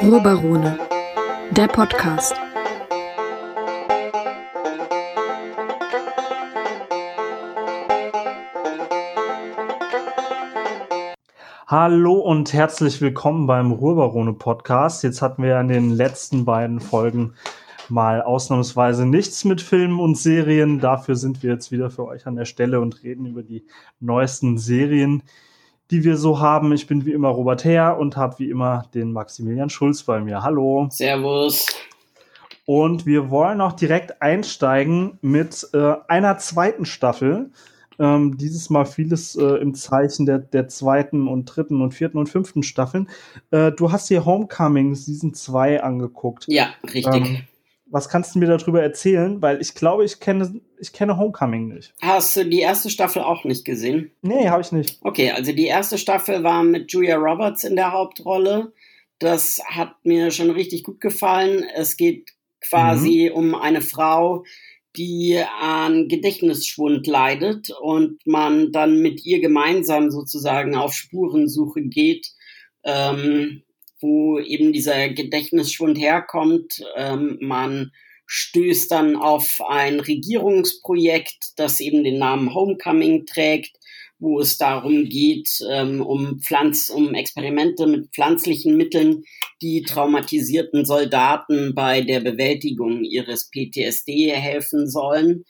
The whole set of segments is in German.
Ruhrbarone, der Podcast. Hallo und herzlich willkommen beim Ruhrbarone Podcast. Jetzt hatten wir in den letzten beiden Folgen mal ausnahmsweise nichts mit Filmen und Serien. Dafür sind wir jetzt wieder für euch an der Stelle und reden über die neuesten Serien, die wir so haben. Ich bin wie immer Robert Herr und habe wie immer den Maximilian Schulz bei mir. Hallo. Servus. Und wir wollen auch direkt einsteigen mit äh, einer zweiten Staffel. Ähm, dieses Mal vieles äh, im Zeichen der, der zweiten und dritten und vierten und fünften Staffeln. Äh, du hast dir Homecoming Season 2 angeguckt. Ja, richtig. Ähm, was kannst du mir darüber erzählen? Weil ich glaube, ich kenne, ich kenne Homecoming nicht. Hast du die erste Staffel auch nicht gesehen? Nee, habe ich nicht. Okay, also die erste Staffel war mit Julia Roberts in der Hauptrolle. Das hat mir schon richtig gut gefallen. Es geht quasi mhm. um eine Frau, die an Gedächtnisschwund leidet und man dann mit ihr gemeinsam sozusagen auf Spurensuche geht, ähm, wo eben dieser Gedächtnisschwund herkommt. Ähm, man stößt dann auf ein Regierungsprojekt, das eben den Namen Homecoming trägt, wo es darum geht, ähm, um Pflanz, um Experimente mit pflanzlichen Mitteln, die traumatisierten Soldaten bei der Bewältigung ihres PTSD helfen sollen.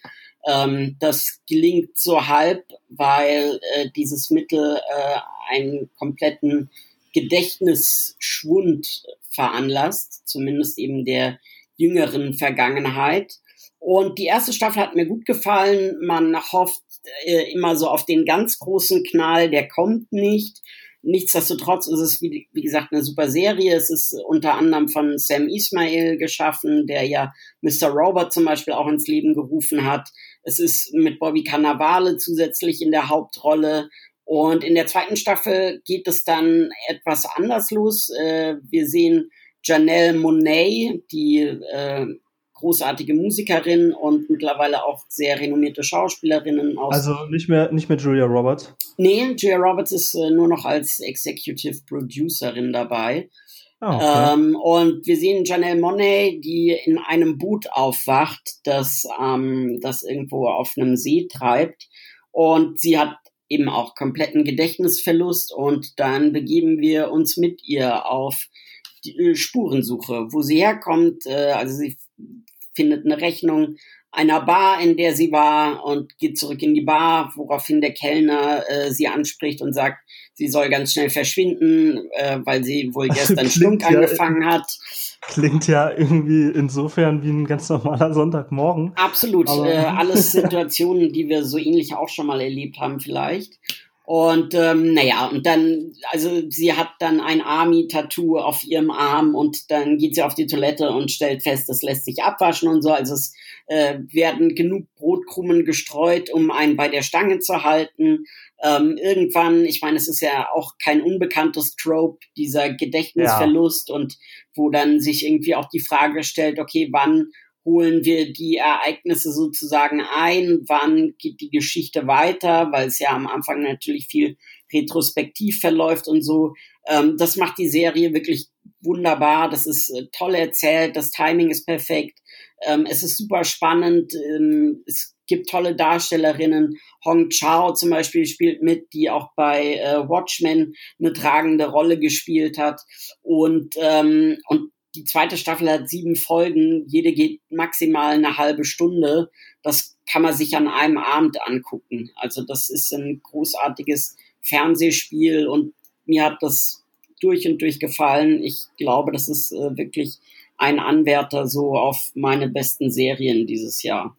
Ähm, das gelingt so halb, weil äh, dieses Mittel äh, einen kompletten Gedächtnisschwund veranlasst, zumindest eben der jüngeren Vergangenheit. Und die erste Staffel hat mir gut gefallen. Man hofft äh, immer so auf den ganz großen Knall, der kommt nicht. Nichtsdestotrotz ist es, wie, wie, gesagt, eine super Serie. Es ist unter anderem von Sam Ismail geschaffen, der ja Mr. Robot zum Beispiel auch ins Leben gerufen hat. Es ist mit Bobby Cannavale zusätzlich in der Hauptrolle. Und in der zweiten Staffel geht es dann etwas anders los. Äh, wir sehen Janelle Monet, die äh, großartige Musikerin und mittlerweile auch sehr renommierte Schauspielerinnen aus. Also nicht mehr, nicht mehr Julia Roberts? Nee, Julia Roberts ist äh, nur noch als Executive Producerin dabei. Oh, okay. ähm, und wir sehen Janelle Monet, die in einem Boot aufwacht, das, ähm, das irgendwo auf einem See treibt. Und sie hat eben auch kompletten Gedächtnisverlust und dann begeben wir uns mit ihr auf die äh, Spurensuche, wo sie herkommt. Äh, also sie findet eine Rechnung einer Bar, in der sie war und geht zurück in die Bar, woraufhin der Kellner äh, sie anspricht und sagt, sie soll ganz schnell verschwinden, äh, weil sie wohl gestern Stunk ja, angefangen hat. Klingt ja irgendwie insofern wie ein ganz normaler Sonntagmorgen. Absolut. Äh, alles Situationen, die wir so ähnlich auch schon mal erlebt haben vielleicht. Und ähm, naja, und dann, also sie hat dann ein Army-Tattoo auf ihrem Arm und dann geht sie auf die Toilette und stellt fest, das lässt sich abwaschen und so. Also es äh, werden genug Brotkrumen gestreut, um einen bei der Stange zu halten. Ähm, irgendwann, ich meine, es ist ja auch kein unbekanntes Trope, dieser Gedächtnisverlust ja. und wo dann sich irgendwie auch die Frage stellt, okay, wann holen wir die Ereignisse sozusagen ein, wann geht die Geschichte weiter, weil es ja am Anfang natürlich viel retrospektiv verläuft und so. Ähm, das macht die Serie wirklich wunderbar, das ist äh, toll erzählt, das Timing ist perfekt, ähm, es ist super spannend, ähm, es gibt tolle Darstellerinnen. Hong Chao zum Beispiel spielt mit, die auch bei äh, Watchmen eine tragende Rolle gespielt hat. Und, ähm, und die zweite Staffel hat sieben Folgen, jede geht maximal eine halbe Stunde. Das kann man sich an einem Abend angucken. Also das ist ein großartiges Fernsehspiel und mir hat das durch und durch gefallen. Ich glaube, das ist äh, wirklich ein Anwärter so auf meine besten Serien dieses Jahr.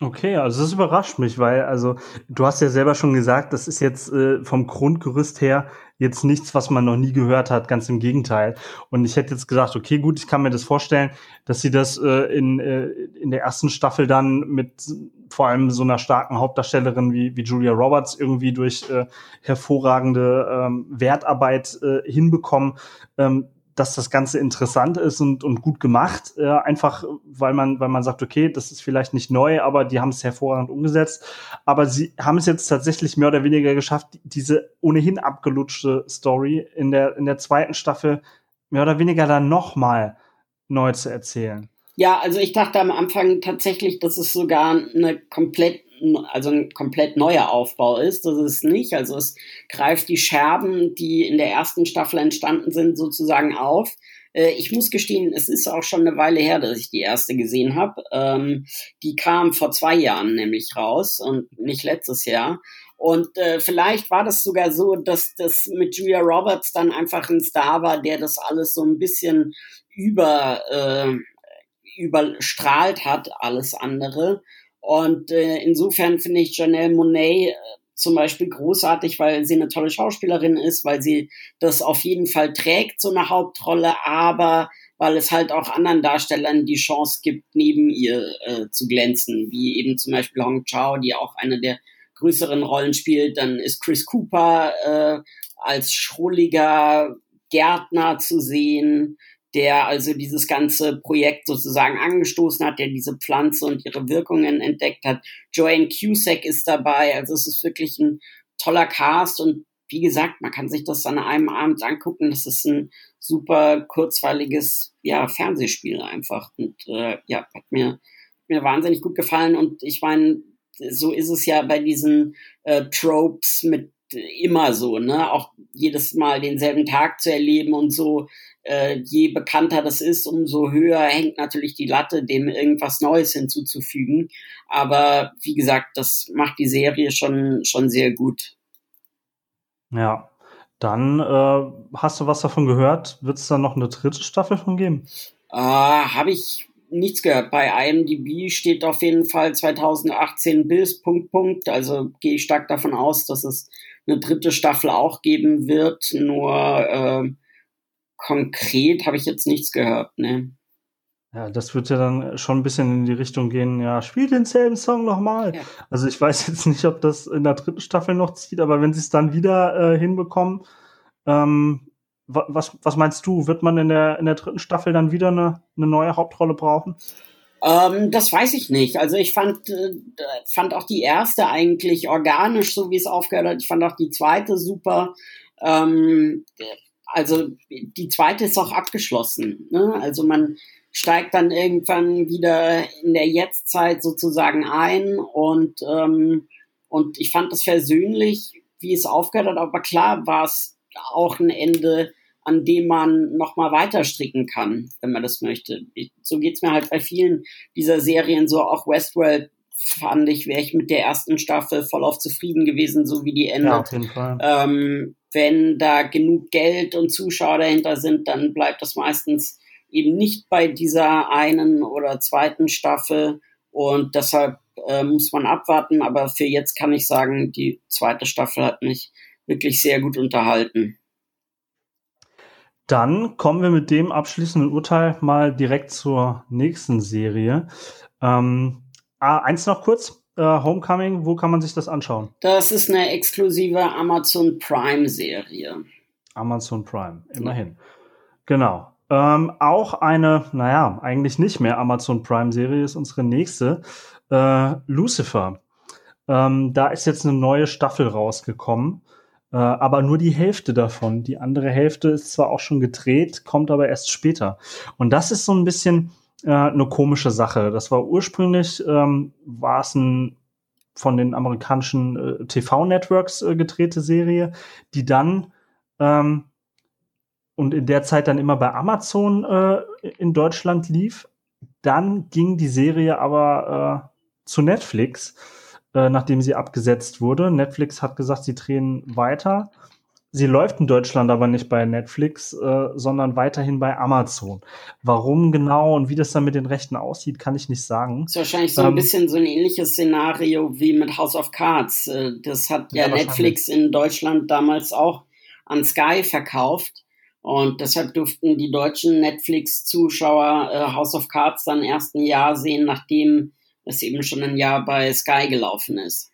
Okay, also das überrascht mich, weil also du hast ja selber schon gesagt, das ist jetzt äh, vom Grundgerüst her jetzt nichts, was man noch nie gehört hat, ganz im Gegenteil. Und ich hätte jetzt gesagt, okay, gut, ich kann mir das vorstellen, dass sie das äh, in, äh, in der ersten Staffel dann mit vor allem so einer starken Hauptdarstellerin wie, wie Julia Roberts irgendwie durch äh, hervorragende ähm, Wertarbeit äh, hinbekommen. Ähm, dass das Ganze interessant ist und, und gut gemacht. Äh, einfach, weil man, weil man sagt, okay, das ist vielleicht nicht neu, aber die haben es hervorragend umgesetzt. Aber sie haben es jetzt tatsächlich mehr oder weniger geschafft, diese ohnehin abgelutschte Story in der, in der zweiten Staffel mehr oder weniger dann nochmal neu zu erzählen. Ja, also ich dachte am Anfang tatsächlich, dass es sogar eine komplett, also ein komplett neuer Aufbau ist. Das ist nicht. Also es greift die Scherben, die in der ersten Staffel entstanden sind, sozusagen auf. Äh, ich muss gestehen, es ist auch schon eine Weile her, dass ich die erste gesehen habe. Ähm, die kam vor zwei Jahren nämlich raus und nicht letztes Jahr. Und äh, vielleicht war das sogar so, dass das mit Julia Roberts dann einfach ein Star war, der das alles so ein bisschen über äh, überstrahlt hat, alles andere. Und äh, insofern finde ich Janelle Monet äh, zum Beispiel großartig, weil sie eine tolle Schauspielerin ist, weil sie das auf jeden Fall trägt, so eine Hauptrolle, aber weil es halt auch anderen Darstellern die Chance gibt, neben ihr äh, zu glänzen, wie eben zum Beispiel Hong Chao, die auch eine der größeren Rollen spielt. Dann ist Chris Cooper äh, als schrulliger Gärtner zu sehen der also dieses ganze Projekt sozusagen angestoßen hat, der diese Pflanze und ihre Wirkungen entdeckt hat. Joanne Cusack ist dabei. Also es ist wirklich ein toller Cast und wie gesagt, man kann sich das an einem Abend angucken. Das ist ein super kurzweiliges ja, Fernsehspiel einfach. Und äh, ja, hat mir, mir wahnsinnig gut gefallen. Und ich meine, so ist es ja bei diesen äh, Tropes mit immer so, ne? Auch jedes Mal denselben Tag zu erleben und so äh, je bekannter das ist, umso höher hängt natürlich die Latte, dem irgendwas Neues hinzuzufügen. Aber wie gesagt, das macht die Serie schon, schon sehr gut. Ja, dann äh, hast du was davon gehört? Wird es da noch eine dritte Staffel von geben? Äh, Habe ich nichts gehört. Bei IMDb steht auf jeden Fall 2018 bis Punkt Punkt. Also gehe ich stark davon aus, dass es eine dritte Staffel auch geben wird. Nur äh, konkret habe ich jetzt nichts gehört, ne. Ja, das wird ja dann schon ein bisschen in die Richtung gehen, ja, spiel denselben Song nochmal. Ja. Also ich weiß jetzt nicht, ob das in der dritten Staffel noch zieht, aber wenn sie es dann wieder äh, hinbekommen, ähm, was, was meinst du, wird man in der, in der dritten Staffel dann wieder eine, eine neue Hauptrolle brauchen? Ähm, das weiß ich nicht. Also ich fand, äh, fand auch die erste eigentlich organisch, so wie es aufgehört hat. Ich fand auch die zweite super. Ähm, also die zweite ist auch abgeschlossen. Ne? Also man steigt dann irgendwann wieder in der Jetztzeit sozusagen ein und ähm, und ich fand das versöhnlich, wie es aufgehört hat, aber klar war es auch ein Ende, an dem man nochmal weiter stricken kann, wenn man das möchte. Ich, so geht's mir halt bei vielen dieser Serien, so auch Westworld fand ich, wäre ich mit der ersten Staffel voll auf zufrieden gewesen, so wie die endet. Ja, auf jeden Fall. Ähm, wenn da genug Geld und Zuschauer dahinter sind, dann bleibt das meistens eben nicht bei dieser einen oder zweiten Staffel. Und deshalb äh, muss man abwarten. Aber für jetzt kann ich sagen, die zweite Staffel hat mich wirklich sehr gut unterhalten. Dann kommen wir mit dem abschließenden Urteil mal direkt zur nächsten Serie. Ähm, ah, eins noch kurz äh, Homecoming, wo kann man sich das anschauen? Das ist eine exklusive Amazon Prime-Serie. Amazon Prime, immerhin. Ja. Genau. Ähm, auch eine, naja, eigentlich nicht mehr Amazon Prime-Serie ist unsere nächste. Äh, Lucifer. Ähm, da ist jetzt eine neue Staffel rausgekommen, äh, aber nur die Hälfte davon. Die andere Hälfte ist zwar auch schon gedreht, kommt aber erst später. Und das ist so ein bisschen, eine komische Sache. Das war ursprünglich, ähm, war es ein von den amerikanischen äh, TV-Networks äh, gedrehte Serie, die dann ähm, und in der Zeit dann immer bei Amazon äh, in Deutschland lief. Dann ging die Serie aber äh, zu Netflix, äh, nachdem sie abgesetzt wurde. Netflix hat gesagt, sie drehen weiter. Sie läuft in Deutschland aber nicht bei Netflix, äh, sondern weiterhin bei Amazon. Warum genau und wie das dann mit den Rechten aussieht, kann ich nicht sagen. Das ist wahrscheinlich so ein ähm, bisschen so ein ähnliches Szenario wie mit House of Cards. Äh, das hat ja, ja Netflix in Deutschland damals auch an Sky verkauft. Und deshalb durften die deutschen Netflix-Zuschauer äh, House of Cards dann erst ein Jahr sehen, nachdem es eben schon ein Jahr bei Sky gelaufen ist.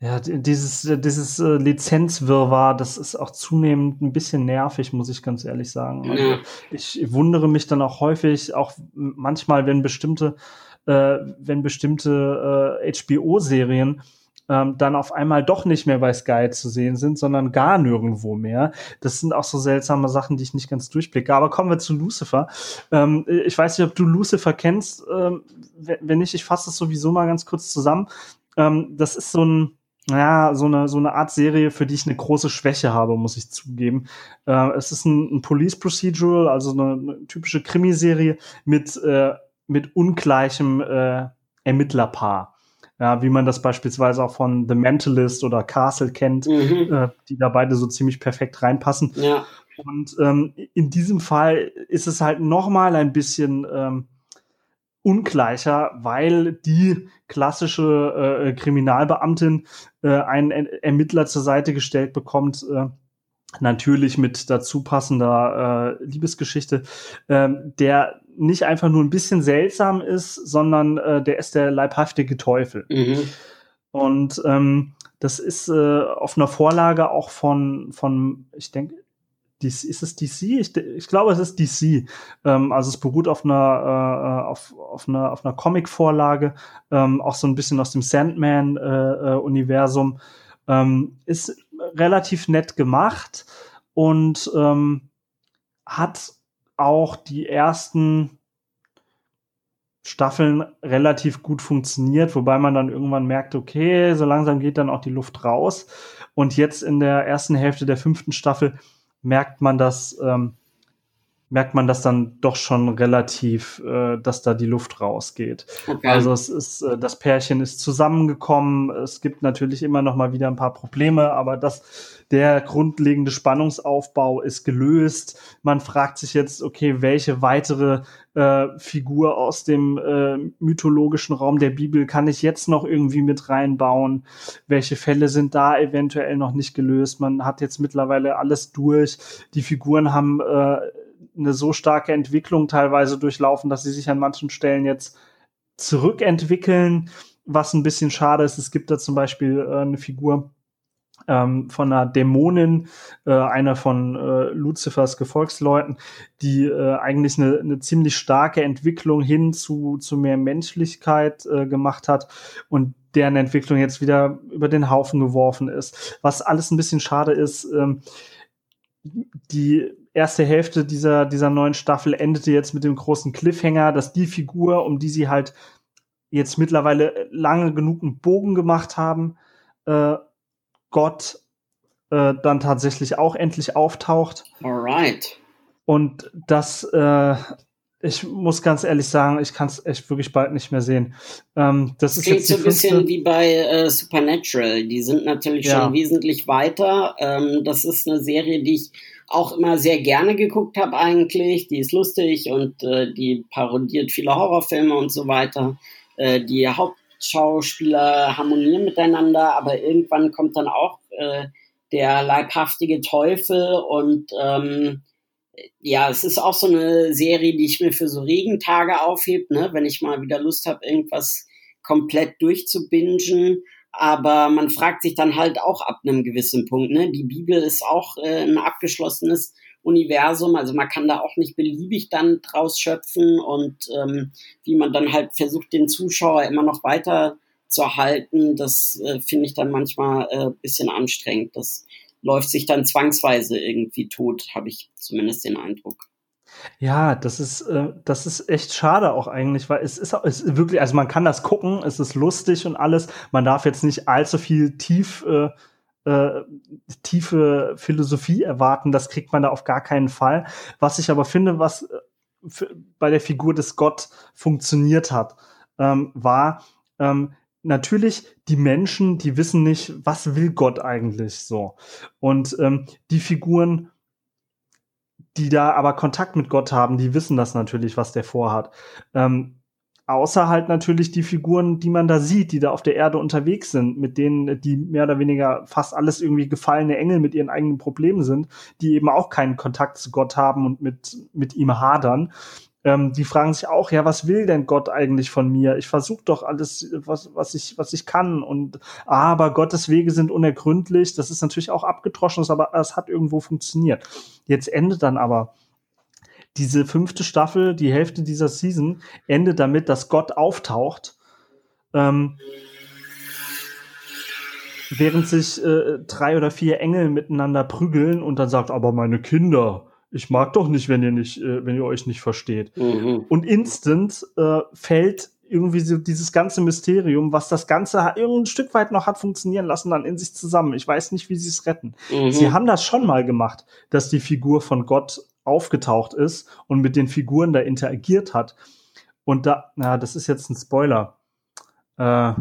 Ja, dieses, dieses äh, Lizenzwirrwarr, das ist auch zunehmend ein bisschen nervig, muss ich ganz ehrlich sagen. Also ich wundere mich dann auch häufig, auch manchmal, wenn bestimmte, äh, wenn bestimmte äh, HBO-Serien ähm, dann auf einmal doch nicht mehr bei Sky zu sehen sind, sondern gar nirgendwo mehr. Das sind auch so seltsame Sachen, die ich nicht ganz durchblicke. Aber kommen wir zu Lucifer. Ähm, ich weiß nicht, ob du Lucifer kennst. Ähm, wenn nicht, ich fasse es sowieso mal ganz kurz zusammen. Ähm, das ist so ein ja, so eine, so eine Art Serie, für die ich eine große Schwäche habe, muss ich zugeben. Äh, es ist ein, ein Police Procedural, also eine, eine typische Krimiserie mit, äh, mit ungleichem äh, Ermittlerpaar. Ja, wie man das beispielsweise auch von The Mentalist oder Castle kennt, Mhm. äh, die da beide so ziemlich perfekt reinpassen. Ja. Und ähm, in diesem Fall ist es halt noch mal ein bisschen ähm, ungleicher, weil die klassische äh, Kriminalbeamtin äh, einen er Ermittler zur Seite gestellt bekommt, äh, natürlich mit dazu passender äh, Liebesgeschichte, ähm, der nicht einfach nur ein bisschen seltsam ist, sondern äh, der ist der leibhaftige Teufel. Mhm. Und ähm, das ist äh, auf einer Vorlage auch von, von ich denke, DC, ist es DC? Ich, ich glaube, es ist DC. Ähm, also es beruht auf einer, äh, auf, auf einer, auf einer Comic-Vorlage, ähm, auch so ein bisschen aus dem Sandman-Universum. Äh, ähm, ist relativ nett gemacht und ähm, hat auch die ersten Staffeln relativ gut funktioniert, wobei man dann irgendwann merkt, okay, so langsam geht dann auch die Luft raus. Und jetzt in der ersten Hälfte der fünften Staffel merkt man das, ähm, merkt man das dann doch schon relativ, äh, dass da die Luft rausgeht. Okay. Also es ist, äh, das Pärchen ist zusammengekommen. Es gibt natürlich immer noch mal wieder ein paar Probleme, aber das, der grundlegende Spannungsaufbau ist gelöst. Man fragt sich jetzt, okay, welche weitere äh, Figur aus dem äh, mythologischen Raum der Bibel kann ich jetzt noch irgendwie mit reinbauen? Welche Fälle sind da eventuell noch nicht gelöst? Man hat jetzt mittlerweile alles durch. Die Figuren haben äh, eine so starke Entwicklung teilweise durchlaufen, dass sie sich an manchen Stellen jetzt zurückentwickeln, was ein bisschen schade ist. Es gibt da zum Beispiel äh, eine Figur ähm, von einer Dämonin, äh, einer von äh, Luzifers Gefolgsleuten, die äh, eigentlich eine, eine ziemlich starke Entwicklung hin zu, zu mehr Menschlichkeit äh, gemacht hat und deren Entwicklung jetzt wieder über den Haufen geworfen ist. Was alles ein bisschen schade ist, ähm, die erste Hälfte dieser, dieser neuen Staffel endete jetzt mit dem großen Cliffhanger, dass die Figur, um die sie halt jetzt mittlerweile lange genug einen Bogen gemacht haben, äh, Gott äh, dann tatsächlich auch endlich auftaucht. Alright. Und das, äh, ich muss ganz ehrlich sagen, ich kann es echt wirklich bald nicht mehr sehen. Ähm, das, Das ist klingt jetzt so ein bisschen wie bei äh, Supernatural. Die sind natürlich Ja. schon wesentlich weiter. Ähm, das ist eine Serie, die ich auch immer sehr gerne geguckt habe eigentlich. Die ist lustig und äh, die parodiert viele Horrorfilme und so weiter. Äh, die Hauptschauspieler harmonieren miteinander, aber irgendwann kommt dann auch äh, der leibhaftige Teufel und ähm, ja, es ist auch so eine Serie, die ich mir für so Regentage aufhebe, ne? wenn ich mal wieder Lust habe, irgendwas komplett durchzubingen. Aber man fragt sich dann halt auch ab einem gewissen Punkt. Ne? Die Bibel ist auch äh, ein abgeschlossenes Universum, also man kann da auch nicht beliebig dann draus schöpfen und ähm, wie man dann halt versucht, den Zuschauer immer noch weiter zu halten, das äh, finde ich dann manchmal äh, bisschen anstrengend. Das läuft sich dann zwangsweise irgendwie tot, habe ich zumindest den Eindruck. Ja, das ist, äh, das ist echt schade auch eigentlich, weil es ist, es ist wirklich, also man kann das gucken, es ist lustig und alles. Man darf jetzt nicht allzu viel tief, äh, äh, tiefe Philosophie erwarten. Das kriegt man da auf gar keinen Fall. Was ich aber finde, was äh, für, bei der Figur des Gott funktioniert hat, ähm, war ähm, natürlich die Menschen, die wissen nicht, was will Gott eigentlich so. Und ähm, die Figuren die da aber Kontakt mit Gott haben, die wissen das natürlich, was der vorhat. Ähm, außer halt natürlich die Figuren, die man da sieht, die da auf der Erde unterwegs sind, mit denen, die mehr oder weniger fast alles irgendwie gefallene Engel mit ihren eigenen Problemen sind, die eben auch keinen Kontakt zu Gott haben und mit, mit ihm hadern. Ähm, die fragen sich auch, ja, was will denn Gott eigentlich von mir? Ich versuche doch alles, was, was, ich, was ich kann. Und aber Gottes Wege sind unergründlich. Das ist natürlich auch abgetroschen, aber es hat irgendwo funktioniert. Jetzt endet dann aber diese fünfte Staffel, die Hälfte dieser Season, endet damit, dass Gott auftaucht. Ähm, während sich äh, drei oder vier Engel miteinander prügeln und dann sagt, aber meine Kinder, ich mag doch nicht, wenn ihr nicht, äh, wenn ihr euch nicht versteht. Mhm. Und instant äh, fällt irgendwie so dieses ganze Mysterium, was das Ganze ein Stück weit noch hat funktionieren lassen, dann in sich zusammen. Ich weiß nicht, wie sie es retten. Mhm. Sie haben das schon mal gemacht, dass die Figur von Gott aufgetaucht ist und mit den Figuren da interagiert hat. Und da, na, das ist jetzt ein Spoiler. Äh,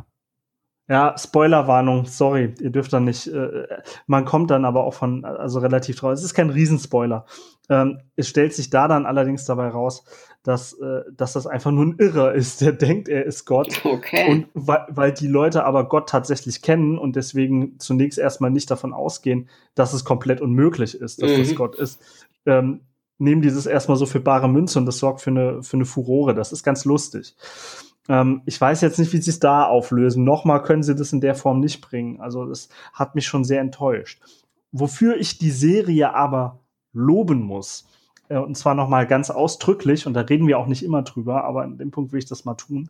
ja, Spoilerwarnung, sorry, ihr dürft dann nicht, äh, man kommt dann aber auch von, also relativ drauf. Es ist kein Riesenspoiler. Ähm, es stellt sich da dann allerdings dabei raus, dass, äh, dass das einfach nur ein Irrer ist, der denkt, er ist Gott. Okay. Und weil, weil die Leute aber Gott tatsächlich kennen und deswegen zunächst erstmal nicht davon ausgehen, dass es komplett unmöglich ist, dass mhm. das Gott ist, ähm, nehmen dieses erstmal so für bare Münze und das sorgt für eine, für eine Furore. Das ist ganz lustig. Ähm, ich weiß jetzt nicht, wie sie es da auflösen. Nochmal können sie das in der Form nicht bringen. Also das hat mich schon sehr enttäuscht. Wofür ich die Serie aber loben muss, äh, und zwar nochmal ganz ausdrücklich, und da reden wir auch nicht immer drüber, aber an dem Punkt will ich das mal tun.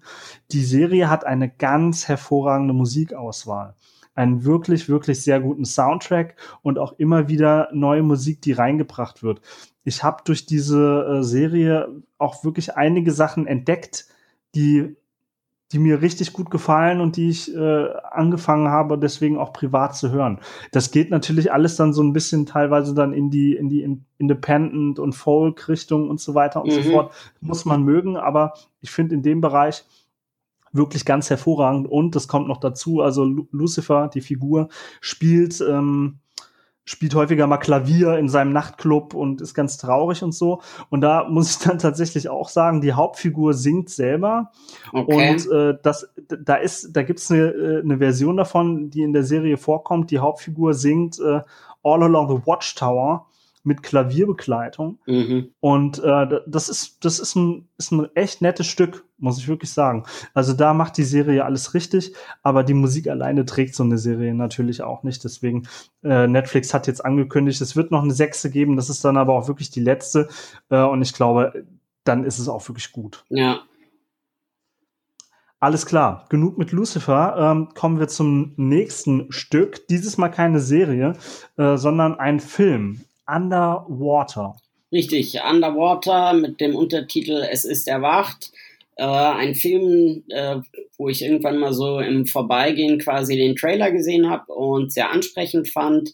Die Serie hat eine ganz hervorragende Musikauswahl einen wirklich, wirklich sehr guten Soundtrack und auch immer wieder neue Musik, die reingebracht wird. Ich habe durch diese äh, Serie auch wirklich einige Sachen entdeckt, die die mir richtig gut gefallen und die ich äh, angefangen habe, deswegen auch privat zu hören. Das geht natürlich alles dann so ein bisschen teilweise dann in die, in die Independent- und Folk-Richtung und so weiter und mhm. so fort. Muss man mögen, aber ich finde in dem Bereich wirklich ganz hervorragend und das kommt noch dazu, also Lucifer, die Figur, spielt ähm, spielt häufiger mal Klavier in seinem Nachtclub und ist ganz traurig und so. Und da muss ich dann tatsächlich auch sagen, die Hauptfigur singt selber. Okay. Und äh, das, da ist, da gibt's eine, äh, eine Version davon, die in der Serie vorkommt. Die Hauptfigur singt äh, All Along the Watchtower mit Klavierbegleitung. Mhm. Und äh, das ist, das ist ein, ist ein echt nettes Stück, muss ich wirklich sagen. Also da macht die Serie alles richtig, aber die Musik alleine trägt so eine Serie natürlich auch nicht. Deswegen, äh, Netflix hat jetzt angekündigt, es wird noch eine sechste geben, das ist dann aber auch wirklich die letzte. Äh, und ich glaube, dann ist es auch wirklich gut. Ja. Alles klar, genug mit Lucifer. Ähm, kommen wir zum nächsten Stück. Dieses Mal keine Serie, äh, sondern ein Film. Underwater. Richtig, Underwater mit dem Untertitel Es ist erwacht. Äh, ein Film, äh, wo ich irgendwann mal so im Vorbeigehen quasi den Trailer gesehen habe und sehr ansprechend fand.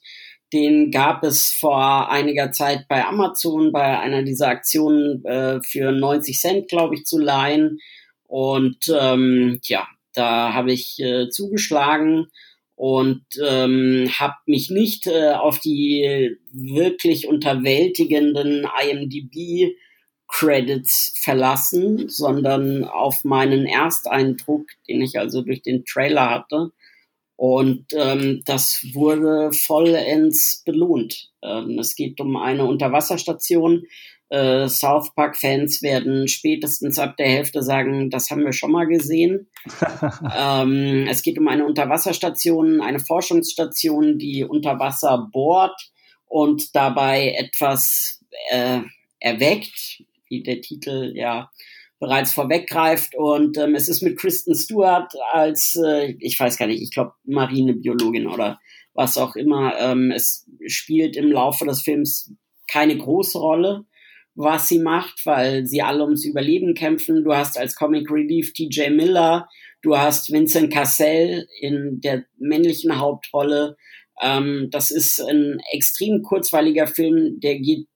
Den gab es vor einiger Zeit bei Amazon bei einer dieser Aktionen äh, für 90 Cent, glaube ich, zu leihen. Und ähm, ja, da habe ich äh, zugeschlagen und ähm, habe mich nicht äh, auf die wirklich unterwältigenden IMDb Credits verlassen, sondern auf meinen Ersteindruck, den ich also durch den Trailer hatte. Und ähm, das wurde vollends belohnt. Ähm, es geht um eine Unterwasserstation, äh, South Park-Fans werden spätestens ab der Hälfte sagen, das haben wir schon mal gesehen. ähm, es geht um eine Unterwasserstation, eine Forschungsstation, die unter Wasser bohrt und dabei etwas äh, erweckt, wie der Titel ja bereits vorweggreift. Und ähm, es ist mit Kristen Stewart als, äh, ich weiß gar nicht, ich glaube Marinebiologin oder was auch immer. Ähm, es spielt im Laufe des Films keine große Rolle was sie macht, weil sie alle ums Überleben kämpfen. Du hast als Comic Relief TJ Miller, du hast Vincent Cassell in der männlichen Hauptrolle. Ähm, das ist ein extrem kurzweiliger Film, der geht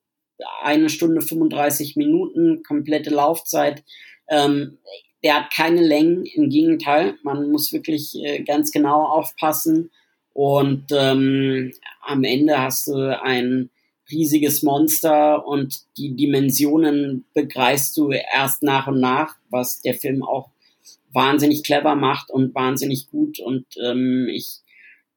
eine Stunde 35 Minuten, komplette Laufzeit. Ähm, der hat keine Längen, im Gegenteil, man muss wirklich äh, ganz genau aufpassen. Und ähm, am Ende hast du ein riesiges Monster und die Dimensionen begreifst du erst nach und nach, was der Film auch wahnsinnig clever macht und wahnsinnig gut. Und ähm, ich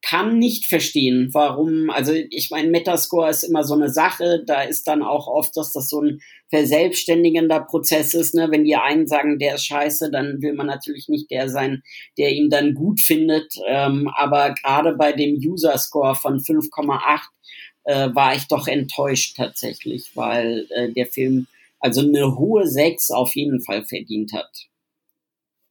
kann nicht verstehen, warum, also ich meine, Metascore ist immer so eine Sache, da ist dann auch oft, dass das so ein verselbstständigender Prozess ist, ne? wenn die einen sagen, der ist scheiße, dann will man natürlich nicht der sein, der ihn dann gut findet, ähm, aber gerade bei dem User-Score von 5,8 äh, war ich doch enttäuscht tatsächlich, weil äh, der Film also eine hohe 6 auf jeden Fall verdient hat.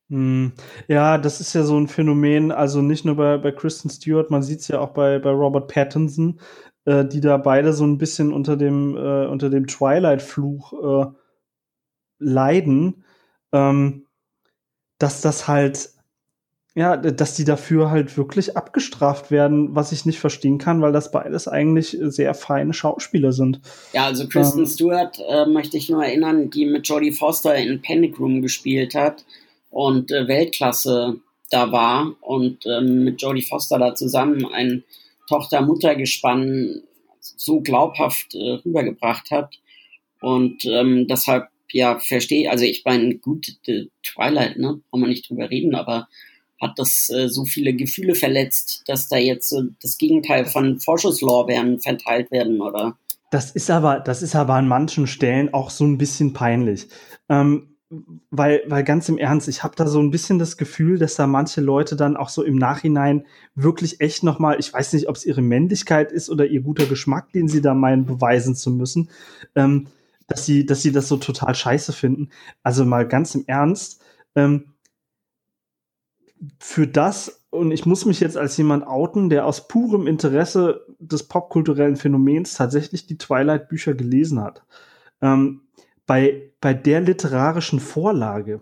Hm. Ja, das ist ja so ein Phänomen, also nicht nur bei, bei Kristen Stewart, man sieht es ja auch bei, bei Robert Pattinson, äh, die da beide so ein bisschen unter dem, äh, unter dem Twilight-Fluch äh, leiden, ähm, dass das halt, ja, dass die dafür halt wirklich abgestraft werden, was ich nicht verstehen kann, weil das beides eigentlich sehr feine Schauspieler sind. Ja, also Kristen ähm, Stewart äh, möchte ich nur erinnern, die mit Jodie Foster in Panic Room gespielt hat und äh, Weltklasse da war und ähm, mit Jodie Foster da zusammen ein Tochter-Mutter-Gespann so glaubhaft äh, rübergebracht hat. Und ähm, deshalb, ja, verstehe, also ich meine, gut, Twilight, ne, brauchen wir nicht drüber reden, aber hat das äh, so viele Gefühle verletzt, dass da jetzt äh, das Gegenteil von Vorschusslorbeeren verteilt werden, oder? Das ist aber, das ist aber an manchen Stellen auch so ein bisschen peinlich. Ähm, weil, weil ganz im Ernst, ich habe da so ein bisschen das Gefühl, dass da manche Leute dann auch so im Nachhinein wirklich echt noch mal, ich weiß nicht, ob es ihre Männlichkeit ist oder ihr guter Geschmack, den sie da meinen beweisen zu müssen, ähm, dass sie, dass sie das so total scheiße finden. Also mal ganz im Ernst, ähm, für das und ich muss mich jetzt als jemand outen, der aus purem Interesse des popkulturellen Phänomens tatsächlich die Twilight-Bücher gelesen hat. Ähm, bei, bei der literarischen Vorlage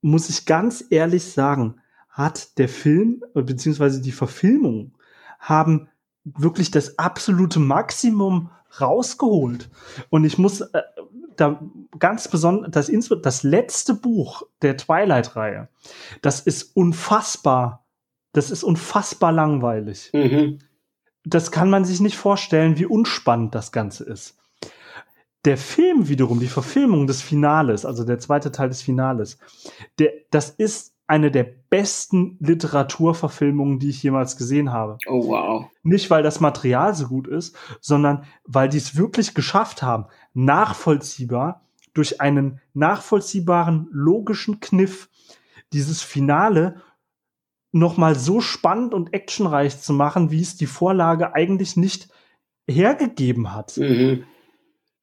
muss ich ganz ehrlich sagen, hat der Film beziehungsweise die Verfilmung haben wirklich das absolute Maximum rausgeholt. Und ich muss äh, da ganz besonders das, das letzte Buch der Twilight-Reihe, das ist unfassbar. Das ist unfassbar langweilig. Mhm. Das kann man sich nicht vorstellen, wie unspannend das Ganze ist. Der Film wiederum, die Verfilmung des Finales, also der zweite Teil des Finales, der, das ist eine der besten Literaturverfilmungen, die ich jemals gesehen habe. Oh wow. Nicht, weil das Material so gut ist, sondern weil die es wirklich geschafft haben, nachvollziehbar, durch einen nachvollziehbaren, logischen Kniff, dieses Finale nochmal so spannend und actionreich zu machen, wie es die Vorlage eigentlich nicht hergegeben hat. Mhm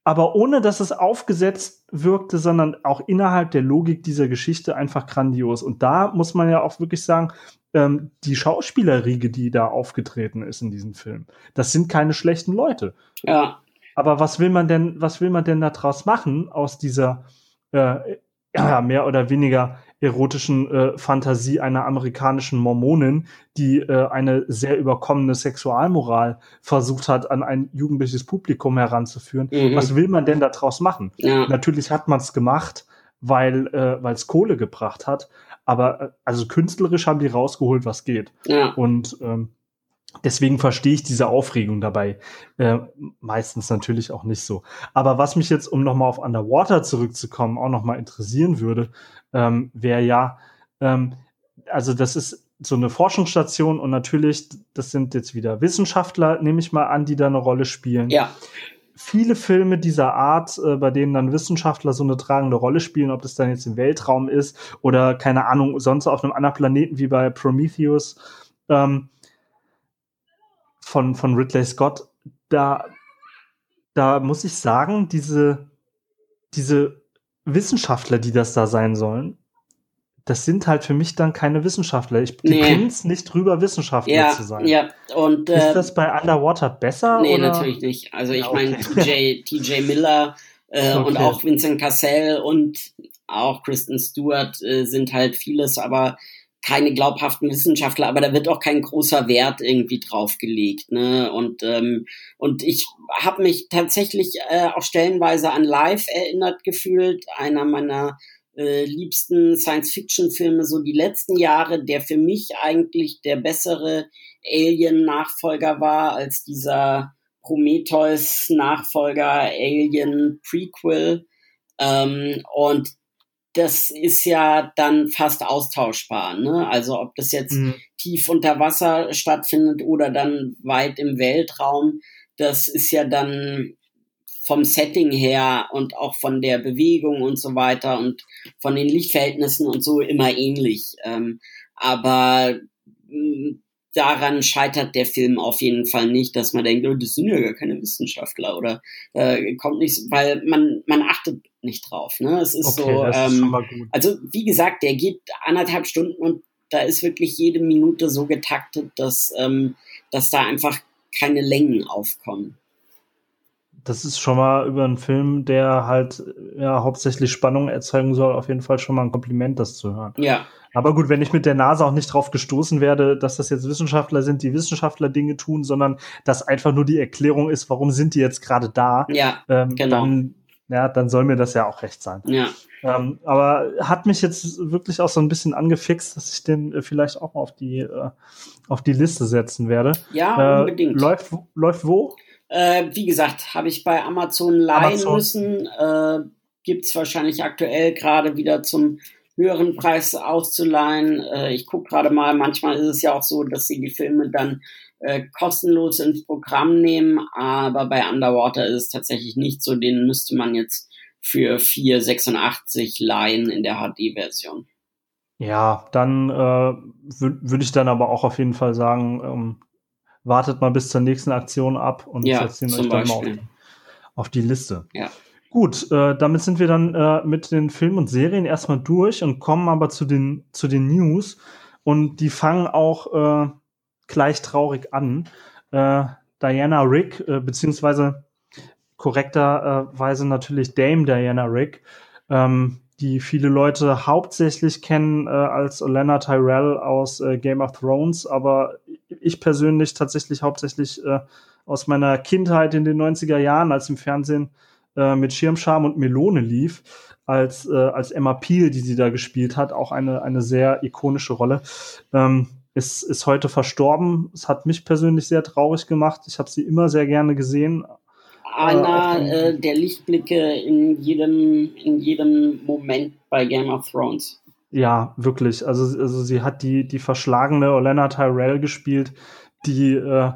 aber ohne dass es aufgesetzt wirkte, sondern auch innerhalb der Logik dieser Geschichte einfach grandios. Und da muss man ja auch wirklich sagen, ähm, die Schauspielerriege, die da aufgetreten ist in diesem Film, das sind keine schlechten Leute. Ja. Aber was will man denn, was will man denn daraus machen aus dieser äh, ja, mehr oder weniger erotischen äh, Fantasie einer amerikanischen Mormonin, die äh, eine sehr überkommene Sexualmoral versucht hat, an ein jugendliches Publikum heranzuführen. Mhm. Was will man denn daraus machen? Ja. Natürlich hat man es gemacht, weil äh, es Kohle gebracht hat, aber äh, also künstlerisch haben die rausgeholt, was geht. Ja. Und ähm, Deswegen verstehe ich diese Aufregung dabei äh, meistens natürlich auch nicht so. Aber was mich jetzt, um nochmal auf Underwater zurückzukommen, auch nochmal interessieren würde, ähm, wäre ja, ähm, also das ist so eine Forschungsstation und natürlich, das sind jetzt wieder Wissenschaftler, nehme ich mal an, die da eine Rolle spielen. Ja. Viele Filme dieser Art, äh, bei denen dann Wissenschaftler so eine tragende Rolle spielen, ob das dann jetzt im Weltraum ist oder keine Ahnung, sonst auf einem anderen Planeten wie bei Prometheus, ähm, von, von Ridley Scott, da, da muss ich sagen, diese, diese Wissenschaftler, die das da sein sollen, das sind halt für mich dann keine Wissenschaftler. Ich nee. es nicht drüber, Wissenschaftler ja, zu sein. Ja, und äh, ist das bei Underwater besser? Nee, oder? natürlich nicht. Also ich ja, okay. meine, TJ, Miller äh, okay. und auch Vincent Cassell und auch Kristen Stewart äh, sind halt vieles, aber keine glaubhaften Wissenschaftler, aber da wird auch kein großer Wert irgendwie draufgelegt. Ne? Und, ähm, und ich habe mich tatsächlich äh, auch stellenweise an Live erinnert gefühlt, einer meiner äh, liebsten Science-Fiction-Filme so die letzten Jahre, der für mich eigentlich der bessere Alien-Nachfolger war als dieser Prometheus-Nachfolger Alien-Prequel. Ähm, und das ist ja dann fast austauschbar. Ne? Also ob das jetzt mhm. tief unter Wasser stattfindet oder dann weit im Weltraum, das ist ja dann vom Setting her und auch von der Bewegung und so weiter und von den Lichtverhältnissen und so immer ähnlich. Ähm, aber hm, daran scheitert der Film auf jeden Fall nicht, dass man denkt, oh, das sind ja gar keine Wissenschaftler oder äh, kommt nicht, weil man man achtet nicht drauf. Ne? Es ist okay, so, ähm, ist also wie gesagt, der geht anderthalb Stunden und da ist wirklich jede Minute so getaktet, dass ähm, dass da einfach keine Längen aufkommen das ist schon mal über einen Film, der halt ja hauptsächlich Spannung erzeugen soll, auf jeden Fall schon mal ein Kompliment, das zu hören. Ja. Aber gut, wenn ich mit der Nase auch nicht drauf gestoßen werde, dass das jetzt Wissenschaftler sind, die Wissenschaftler Dinge tun, sondern dass einfach nur die Erklärung ist, warum sind die jetzt gerade da, ja, ähm, genau. dann, ja, dann soll mir das ja auch recht sein. Ja. Ähm, aber hat mich jetzt wirklich auch so ein bisschen angefixt, dass ich den äh, vielleicht auch mal auf die, äh, auf die Liste setzen werde. Ja, unbedingt. Äh, läuft, läuft wo? Äh, wie gesagt, habe ich bei Amazon leihen Amazon. müssen. Äh, Gibt es wahrscheinlich aktuell gerade wieder zum höheren Preis auszuleihen. Äh, ich gucke gerade mal, manchmal ist es ja auch so, dass sie die Filme dann äh, kostenlos ins Programm nehmen, aber bei Underwater ist es tatsächlich nicht so. Den müsste man jetzt für 4,86 leihen in der HD-Version. Ja, dann äh, würde würd ich dann aber auch auf jeden Fall sagen, ähm, wartet mal bis zur nächsten Aktion ab und ja, setzt ihn euch dann mal auf, auf, die Liste. Ja. Gut, äh, damit sind wir dann äh, mit den Filmen und Serien erstmal durch und kommen aber zu den, zu den News. Und die fangen auch äh, gleich traurig an. Äh, Diana Rick, äh, beziehungsweise korrekterweise natürlich Dame Diana Rick, ähm, die viele Leute hauptsächlich kennen äh, als Olenna Tyrell aus äh, Game of Thrones, aber ich persönlich tatsächlich hauptsächlich äh, aus meiner Kindheit in den 90er Jahren, als im Fernsehen äh, mit Schirmscham und Melone lief, als, äh, als Emma Peel, die sie da gespielt hat, auch eine, eine sehr ikonische Rolle. Ähm, ist, ist heute verstorben. Es hat mich persönlich sehr traurig gemacht. Ich habe sie immer sehr gerne gesehen, einer äh, der Lichtblicke in jedem, in jedem Moment bei Game of Thrones. Ja, wirklich. Also, also sie hat die, die verschlagene Olenna Tyrell gespielt, die äh,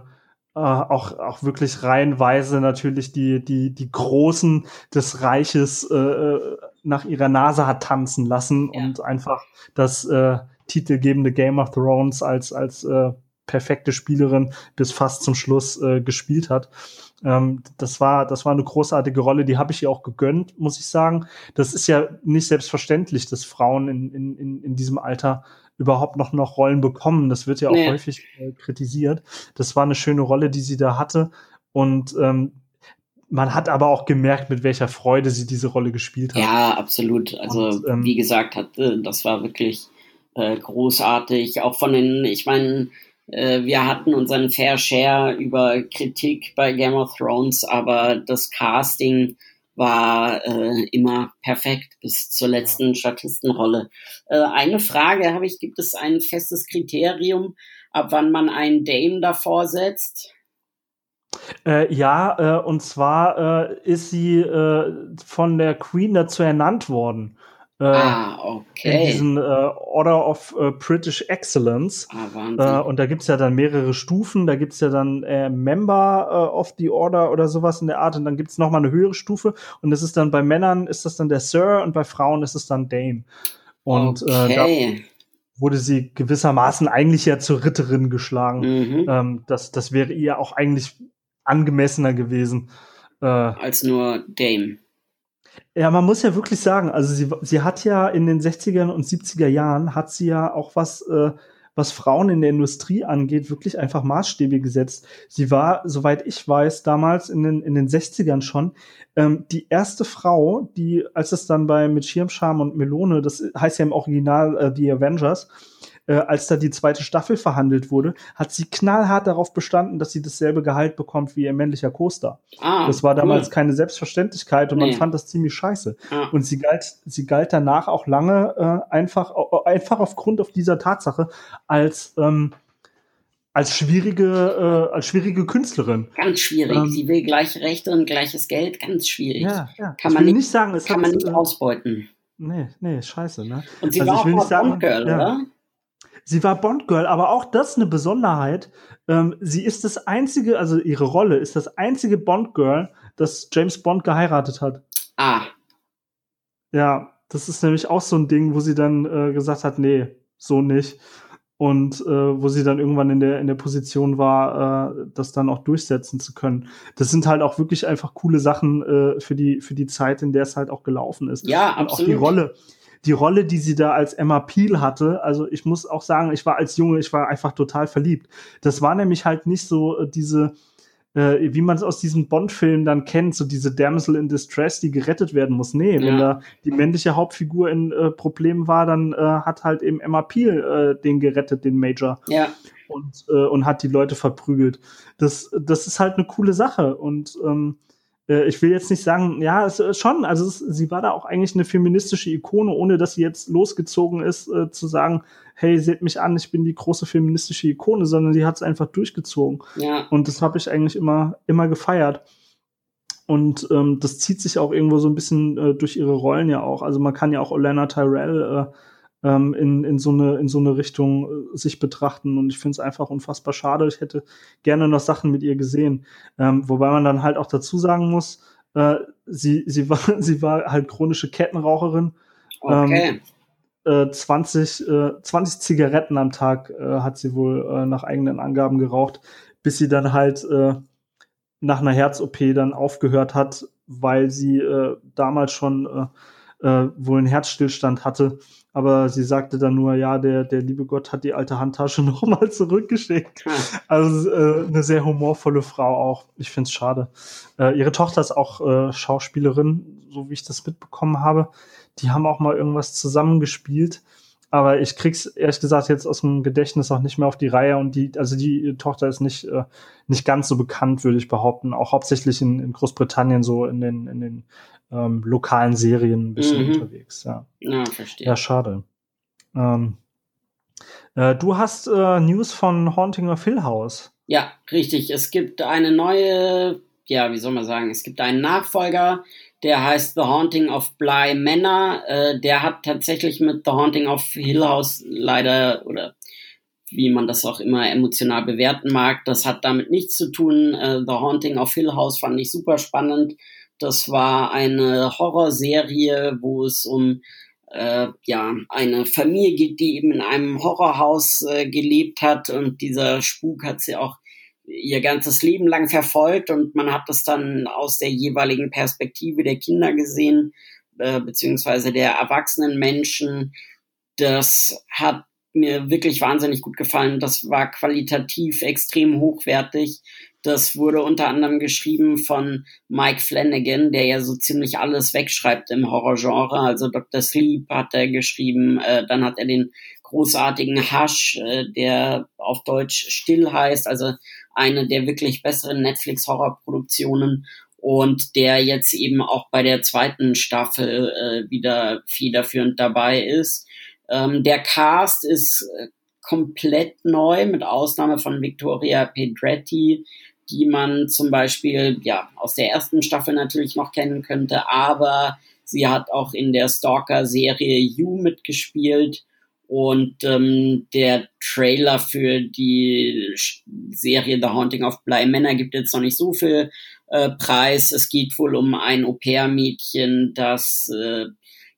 äh, auch, auch wirklich reihenweise natürlich die, die, die Großen des Reiches äh, nach ihrer Nase hat tanzen lassen ja. und einfach das äh, titelgebende Game of Thrones als, als äh, perfekte Spielerin bis fast zum Schluss äh, gespielt hat. Ähm, das war, das war eine großartige Rolle, die habe ich ihr auch gegönnt, muss ich sagen. Das ist ja nicht selbstverständlich, dass Frauen in, in, in, in diesem Alter überhaupt noch, noch Rollen bekommen. Das wird ja auch nee. häufig äh, kritisiert. Das war eine schöne Rolle, die sie da hatte. Und ähm, man hat aber auch gemerkt, mit welcher Freude sie diese Rolle gespielt hat. Ja, absolut. Also, Und, ähm, wie gesagt, hat, äh, das war wirklich äh, großartig. Auch von den, ich meine, äh, wir hatten unseren Fair Share über Kritik bei Game of Thrones, aber das Casting war äh, immer perfekt bis zur letzten Statistenrolle. Äh, eine Frage habe ich, gibt es ein festes Kriterium, ab wann man einen Dame davor setzt? Äh, ja, äh, und zwar äh, ist sie von der Queen dazu ernannt worden. Äh, ah, okay. In diesen äh, Order of äh, British Excellence. Ah, Wahnsinn. Äh, und da gibt's ja dann mehrere Stufen. Da gibt's ja dann äh, Member äh, of the Order oder sowas in der Art. Und dann gibt's noch mal eine höhere Stufe. Und das ist dann bei Männern ist das dann der Sir und bei Frauen ist es dann Dame. Und okay. da wurde sie gewissermaßen eigentlich ja zur Ritterin geschlagen. Mhm. Ähm, das, das wäre ihr auch eigentlich angemessener gewesen. Als nur Dame. Ja, man muss ja wirklich sagen, also sie, sie hat ja in den 60er und 70er Jahren hat sie ja auch was, äh, was Frauen in der Industrie angeht, wirklich einfach Maßstäbe gesetzt. Sie war, soweit ich weiß, damals in den, in den 60ern schon ähm, die erste Frau, die, als es dann bei mit Schirmscham und Melone, das heißt ja im Original äh, The Avengers, äh, als da die zweite Staffel verhandelt wurde, hat sie knallhart darauf bestanden, dass sie dasselbe Gehalt bekommt wie ihr männlicher Co-Star. Ah, das war damals cool. keine Selbstverständlichkeit und nee. man fand das ziemlich scheiße. Ah. Und sie galt, sie galt danach auch lange äh, einfach, einfach aufgrund auf dieser Tatsache als ähm, als schwierige, äh, als schwierige Künstlerin. Ganz schwierig. Ähm, Sie will gleiche Rechte und gleiches Geld. Ganz schwierig. Ja, ja. Kann man nicht, nicht sagen, kann man nicht äh, ausbeuten. Nee, nee, scheiße, ne? Und sie also war auch mal Bond-Girl, ja. oder? Sie war Bond-Girl, aber auch das eine Besonderheit. Ähm, sie ist das einzige, also ihre Rolle ist das einzige Bond-Girl, das James Bond geheiratet hat. Ah. Ja, das ist nämlich auch so ein Ding, wo sie dann äh, gesagt hat, nee, so nicht und äh, wo sie dann irgendwann in der in der Position war, äh, das dann auch durchsetzen zu können. Das sind halt auch wirklich einfach coole Sachen äh, für die für die Zeit, in der es halt auch gelaufen ist. Ja, und absolut. auch die Rolle, die Rolle, die sie da als Emma Peel hatte. Also ich muss auch sagen, ich war als Junge, ich war einfach total verliebt. Das war nämlich halt nicht so äh, diese äh, wie man es aus diesen Bond-Filmen dann kennt, so diese Damsel in Distress, die gerettet werden muss. Nee, ja. wenn da die männliche Hauptfigur in äh, Problemen war, dann äh, hat halt eben Emma Peel äh, den gerettet, den Major. Ja. Und, äh, und hat die Leute verprügelt. Das, das ist halt eine coole Sache. Und ähm, äh, ich will jetzt nicht sagen, ja, es, äh, schon, also es, sie war da auch eigentlich eine feministische Ikone, ohne dass sie jetzt losgezogen ist, äh, zu sagen, hey, seht mich an, ich bin die große feministische Ikone, sondern sie hat es einfach durchgezogen. Ja. Und das habe ich eigentlich immer, immer gefeiert. Und ähm, das zieht sich auch irgendwo so ein bisschen äh, durch ihre Rollen ja auch. Also man kann ja auch Olena Tyrell äh, ähm, in, in, so eine, in so eine Richtung äh, sich betrachten. Und ich finde es einfach unfassbar schade. Ich hätte gerne noch Sachen mit ihr gesehen. Ähm, wobei man dann halt auch dazu sagen muss, äh, sie, sie, war, sie war halt chronische Kettenraucherin. Okay. Ähm, 20, äh, 20 äh, Zigaretten am Tag äh, hat sie wohl äh, nach eigenen Angaben geraucht, bis sie dann halt nach einer Herz-OP dann aufgehört hat, weil sie damals schon äh, wohl einen Herzstillstand hatte. Aber sie sagte dann nur, ja, der, der liebe Gott hat die alte Handtasche nochmal zurückgeschickt. Also äh, eine sehr humorvolle Frau auch. Ich finde es schade. Äh, ihre Tochter ist auch äh, Schauspielerin, so wie ich das mitbekommen habe die haben auch mal irgendwas zusammengespielt. Aber ich krieg's ehrlich gesagt jetzt aus dem Gedächtnis auch nicht mehr auf die Reihe und die, also die Tochter ist nicht, äh, nicht ganz so bekannt, würde ich behaupten. Auch hauptsächlich in, in Großbritannien so in den, in den ähm, lokalen Serien ein bisschen mhm. unterwegs. Ja, ja verstehe. Ja, schade. Ähm, äh, du hast äh, News von Haunting of Hill House. Ja, richtig. Es gibt eine neue, ja, wie soll man sagen, es gibt einen Nachfolger der heißt The Haunting of Bly Manor. Äh, der hat tatsächlich mit The Haunting of Hill House leider oder wie man das auch immer emotional bewerten mag, das hat damit nichts zu tun. Äh, The Haunting of Hill House fand ich super spannend. Das war eine Horrorserie, wo es um äh, ja eine Familie geht, die eben in einem Horrorhaus äh, gelebt hat und dieser Spuk hat sie auch ihr ganzes Leben lang verfolgt und man hat das dann aus der jeweiligen Perspektive der Kinder gesehen, äh, beziehungsweise der erwachsenen Menschen. Das hat mir wirklich wahnsinnig gut gefallen. Das war qualitativ extrem hochwertig. Das wurde unter anderem geschrieben von Mike Flanagan, der ja so ziemlich alles wegschreibt im Horrorgenre. Also Dr. Sleep hat er geschrieben, äh, dann hat er den großartigen Hush, äh, der auf Deutsch still heißt, also eine der wirklich besseren Netflix-Horrorproduktionen und der jetzt eben auch bei der zweiten Staffel äh, wieder federführend dabei ist. Ähm, der Cast ist äh, komplett neu, mit Ausnahme von Victoria Pedretti, die man zum Beispiel ja aus der ersten Staffel natürlich noch kennen könnte, aber sie hat auch in der Stalker-Serie You mitgespielt und ähm, der Trailer für die Serie The Haunting of Bly Manor gibt jetzt noch nicht so viel äh, Preis. Es geht wohl um ein Au-pair-Mädchen, das äh,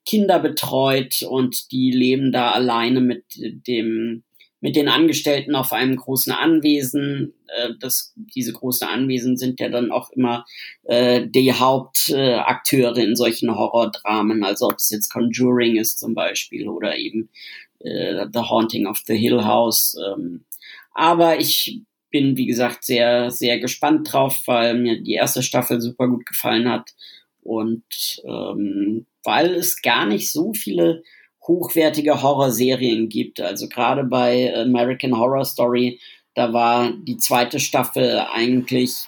Kinder betreut und die leben da alleine mit dem mit den Angestellten auf einem großen Anwesen. Äh, das, diese großen Anwesen sind ja dann auch immer äh, die Hauptakteure äh, in solchen Horrordramen, also ob es jetzt Conjuring ist zum Beispiel oder eben äh, The Haunting of the Hill House. Ähm, aber ich bin, wie gesagt, sehr, sehr gespannt drauf, weil mir die erste Staffel super gut gefallen hat und ähm, weil es gar nicht so viele hochwertige Horrorserien gibt. Also gerade bei American Horror Story, da war die zweite Staffel eigentlich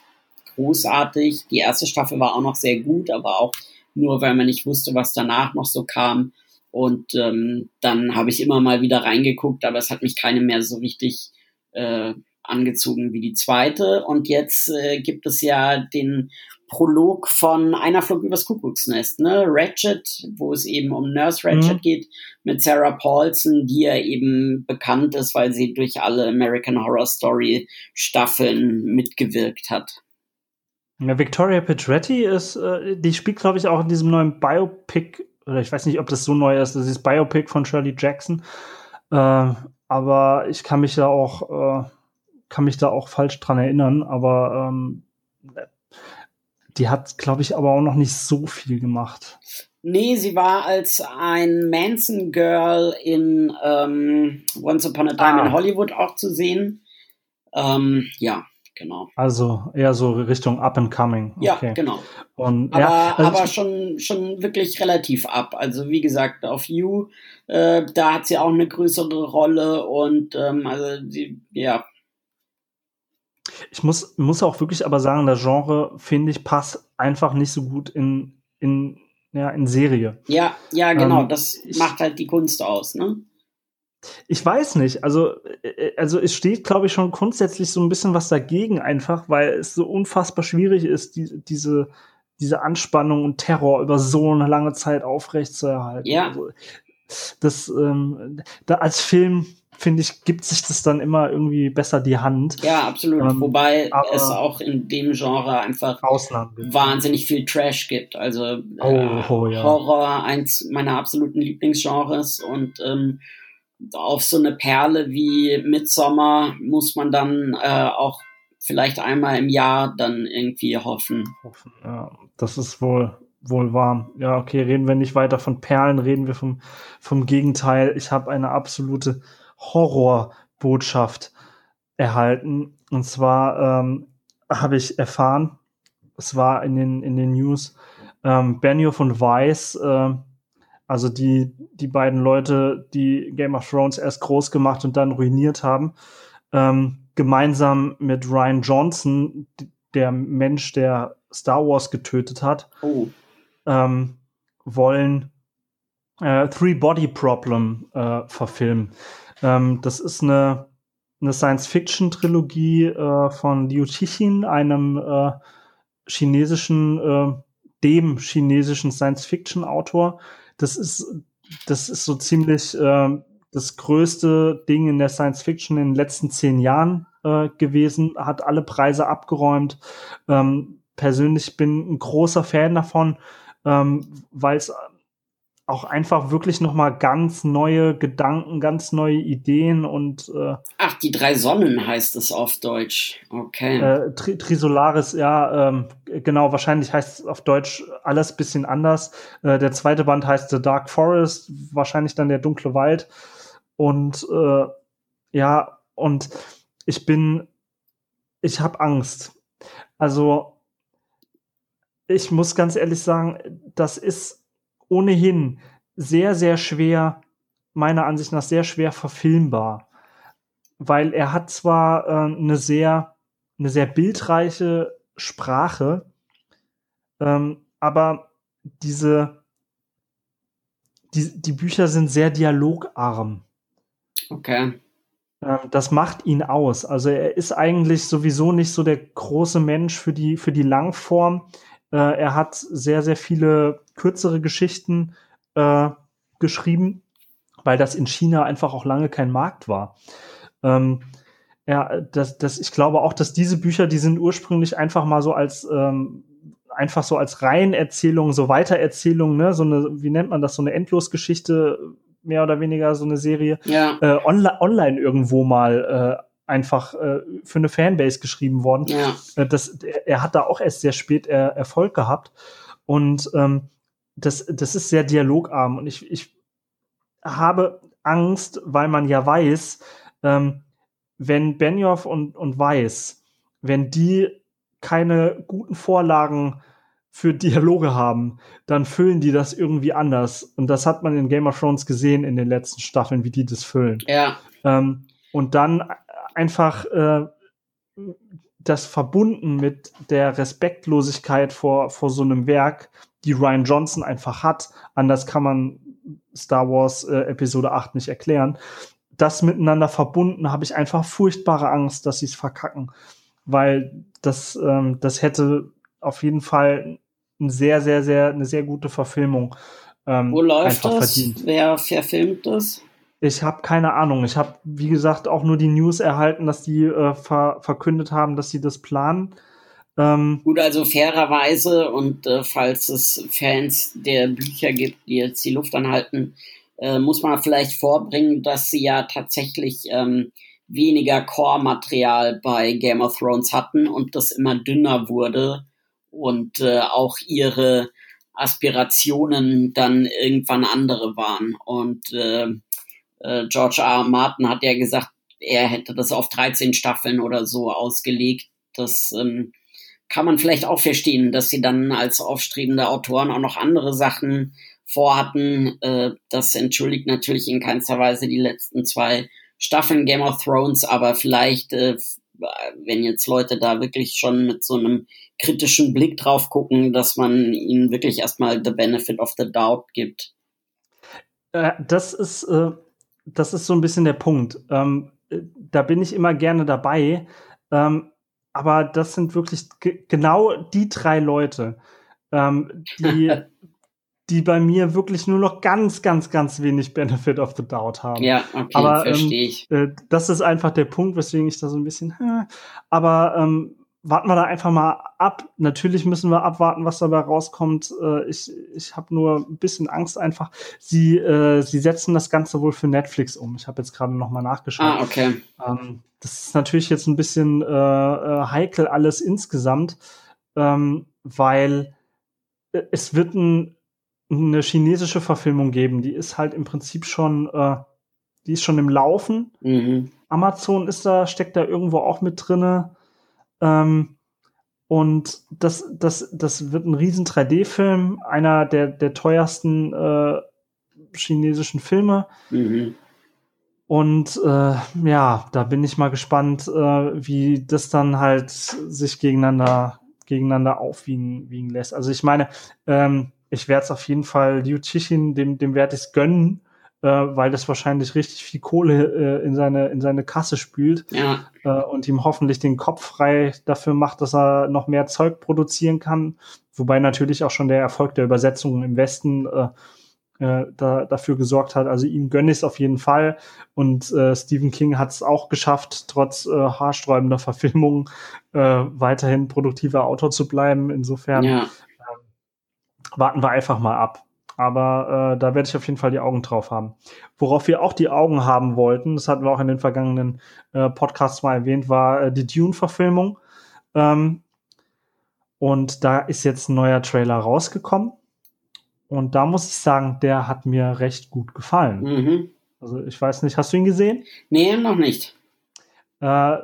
großartig. Die erste Staffel war auch noch sehr gut, aber auch nur, weil man nicht wusste, was danach noch so kam. Und ähm, dann habe ich immer mal wieder reingeguckt, aber es hat mich keine mehr so richtig äh, angezogen wie die zweite. Und jetzt äh, gibt es ja den Prolog von Einer flog übers Kuckucksnest, ne? Ratchet, wo es eben um Nurse Ratchet mhm. geht, mit Sarah Paulson, die ja eben bekannt ist, weil sie durch alle American Horror Story Staffeln mitgewirkt hat. Ja, Victoria Petretti ist, äh, die spielt, glaube ich, auch in diesem neuen Biopic, oder ich weiß nicht, ob das so neu ist, das ist Biopic von Shirley Jackson. Äh, aber ich kann mich da auch, äh, kann mich da auch falsch dran erinnern, aber ähm, die hat, glaube ich, aber auch noch nicht so viel gemacht. Nee, sie war als ein Manson Girl in ähm, Once Upon a Time ah. in Hollywood auch zu sehen. Ähm, ja, genau. Also eher so Richtung Up and Coming. Okay. Ja, genau. Und, aber ja, also aber schon, schon wirklich relativ ab. Also wie gesagt, auf You, äh, da hat sie auch eine größere Rolle und ähm, also sie, ja, ich muss, muss auch wirklich aber sagen, das Genre, finde ich, passt einfach nicht so gut in, in, ja, in Serie. Ja, ja, genau. Ähm, das macht halt die Kunst aus, ne? Ich weiß nicht. Also, äh, also es steht, glaube ich, schon grundsätzlich so ein bisschen was dagegen einfach, weil es so unfassbar schwierig ist, die, diese, diese Anspannung und Terror über so eine lange Zeit aufrechtzuerhalten. Ja. Also, das, ähm, da als Film finde ich, gibt sich das dann immer irgendwie besser die Hand. Ja, absolut. Ähm, Wobei es auch in dem Genre einfach Ausnahmen wahnsinnig viel Trash gibt. Also oh, äh, oh, ja. Horror, eins meiner absoluten Lieblingsgenres und ähm, auf so eine Perle wie Midsommer muss man dann äh, auch vielleicht einmal im Jahr dann irgendwie hoffen. Ja, das ist wohl wohl wahr. Ja, okay, reden wir nicht weiter von Perlen, reden wir vom, vom Gegenteil. Ich habe eine absolute Horrorbotschaft erhalten. Und zwar ähm, habe ich erfahren, es war in den, in den News, ähm, Benioff und Weiss, äh, also die, die beiden Leute, die Game of Thrones erst groß gemacht und dann ruiniert haben, ähm, gemeinsam mit Ryan Johnson, der Mensch, der Star Wars getötet hat, oh. ähm, wollen äh, Three Body Problem äh, verfilmen. Ähm, das ist eine, eine Science-Fiction-Trilogie äh, von Liu Tichin, einem äh, chinesischen, äh, dem chinesischen Science-Fiction-Autor. Das ist, das ist so ziemlich äh, das größte Ding in der Science-Fiction in den letzten zehn Jahren äh, gewesen, hat alle Preise abgeräumt. Ähm, persönlich bin ein großer Fan davon, ähm, weil es auch einfach wirklich noch mal ganz neue Gedanken, ganz neue Ideen und äh, Ach, die drei Sonnen heißt es auf Deutsch. Okay. Äh, Tri Trisolaris, ja, ähm, genau, wahrscheinlich heißt es auf Deutsch alles bisschen anders. Äh, der zweite Band heißt The Dark Forest, wahrscheinlich dann der dunkle Wald. Und äh, ja, und ich bin, ich habe Angst. Also, ich muss ganz ehrlich sagen, das ist ohnehin sehr, sehr schwer, meiner Ansicht nach sehr schwer verfilmbar. Weil er hat zwar äh, eine sehr, eine sehr bildreiche Sprache, ähm, aber diese, die, die Bücher sind sehr dialogarm. Okay. Ähm, das macht ihn aus. Also er ist eigentlich sowieso nicht so der große Mensch für die, für die Langform. Äh, er hat sehr, sehr viele kürzere Geschichten äh, geschrieben, weil das in China einfach auch lange kein Markt war. Ähm, ja, das, das, ich glaube auch, dass diese Bücher, die sind ursprünglich einfach mal so als ähm, einfach so als Reihenerzählung, so Weitererzählung, ne, so eine, wie nennt man das, so eine Endlosgeschichte, mehr oder weniger so eine Serie, ja. äh, online, online irgendwo mal äh, einfach äh, für eine Fanbase geschrieben worden. Ja. Äh, das, er hat da auch erst sehr spät äh, Erfolg gehabt. Und ähm, das, das ist sehr dialogarm. Und ich, ich habe Angst, weil man ja weiß, ähm, wenn Benioff und, und Weiss, wenn die keine guten Vorlagen für Dialoge haben, dann füllen die das irgendwie anders. Und das hat man in Game of Thrones gesehen in den letzten Staffeln, wie die das füllen. Ja. Ähm, und dann einfach äh, das verbunden mit der Respektlosigkeit vor, vor so einem Werk, die Ryan Johnson einfach hat. Anders kann man Star Wars äh, Episode 8 nicht erklären. Das miteinander verbunden habe ich einfach furchtbare Angst, dass sie es verkacken. Weil das, ähm, das hätte auf jeden Fall ein sehr, sehr, sehr, eine sehr gute Verfilmung. Ähm, Wo läuft das? Verdient. Wer verfilmt das? Ich habe keine Ahnung. Ich habe, wie gesagt, auch nur die News erhalten, dass die äh, ver verkündet haben, dass sie das planen. Ähm, Gut, also fairerweise und äh, falls es Fans der Bücher gibt, die jetzt die Luft anhalten, äh, muss man vielleicht vorbringen, dass sie ja tatsächlich ähm, weniger Core-Material bei Game of Thrones hatten und das immer dünner wurde und äh, auch ihre Aspirationen dann irgendwann andere waren. Und äh, George R. R. Martin hat ja gesagt, er hätte das auf 13 Staffeln oder so ausgelegt. Das ähm, kann man vielleicht auch verstehen, dass sie dann als aufstrebende Autoren auch noch andere Sachen vorhatten. Äh, das entschuldigt natürlich in keinster Weise die letzten zwei Staffeln Game of Thrones, aber vielleicht, äh, wenn jetzt Leute da wirklich schon mit so einem kritischen Blick drauf gucken, dass man ihnen wirklich erstmal the benefit of the doubt gibt. Äh, das ist, äh, das ist so ein bisschen der Punkt. Ähm, da bin ich immer gerne dabei. Ähm, aber das sind wirklich genau die drei Leute, ähm, die, die bei mir wirklich nur noch ganz, ganz, ganz wenig Benefit of the Doubt haben. Ja, okay, aber, verstehe ich. Ähm, äh, das ist einfach der Punkt, weswegen ich da so ein bisschen, äh, aber ähm, warten wir da einfach mal ab. Natürlich müssen wir abwarten, was dabei rauskommt. Äh, ich ich habe nur ein bisschen Angst einfach. Sie, äh, sie setzen das Ganze wohl für Netflix um. Ich habe jetzt gerade noch mal nachgeschaut. Ah, okay. Ähm, das ist natürlich jetzt ein bisschen äh, äh, heikel alles insgesamt, ähm, weil äh, es wird ein, eine chinesische Verfilmung geben. Die ist halt im Prinzip schon, äh, die ist schon im Laufen. Mhm. Amazon ist da, steckt da irgendwo auch mit drinne. Ähm, und das, das, das wird ein riesen 3D-Film, einer der, der teuersten äh, chinesischen Filme. Mhm. Und äh, ja, da bin ich mal gespannt, äh, wie das dann halt sich gegeneinander, gegeneinander aufwiegen wiegen lässt. Also ich meine, ähm, ich werde es auf jeden Fall Liu Cixin, dem, dem werde ich es gönnen, äh, weil das wahrscheinlich richtig viel Kohle äh, in, seine, in seine Kasse spült ja. äh, und ihm hoffentlich den Kopf frei dafür macht, dass er noch mehr Zeug produzieren kann. Wobei natürlich auch schon der Erfolg der Übersetzungen im Westen äh, äh, da, dafür gesorgt hat. Also ihm gönne ich es auf jeden Fall. Und äh, Stephen King hat es auch geschafft, trotz äh, haarsträubender Verfilmungen äh, weiterhin produktiver Autor zu bleiben. Insofern ja. äh, warten wir einfach mal ab. Aber äh, da werde ich auf jeden Fall die Augen drauf haben. Worauf wir auch die Augen haben wollten, das hatten wir auch in den vergangenen äh, Podcasts mal erwähnt, war äh, die Dune-Verfilmung. Ähm, und da ist jetzt ein neuer Trailer rausgekommen. Und da muss ich sagen, der hat mir recht gut gefallen. Mhm. Also ich weiß nicht, hast du ihn gesehen? Nee, noch nicht. Äh,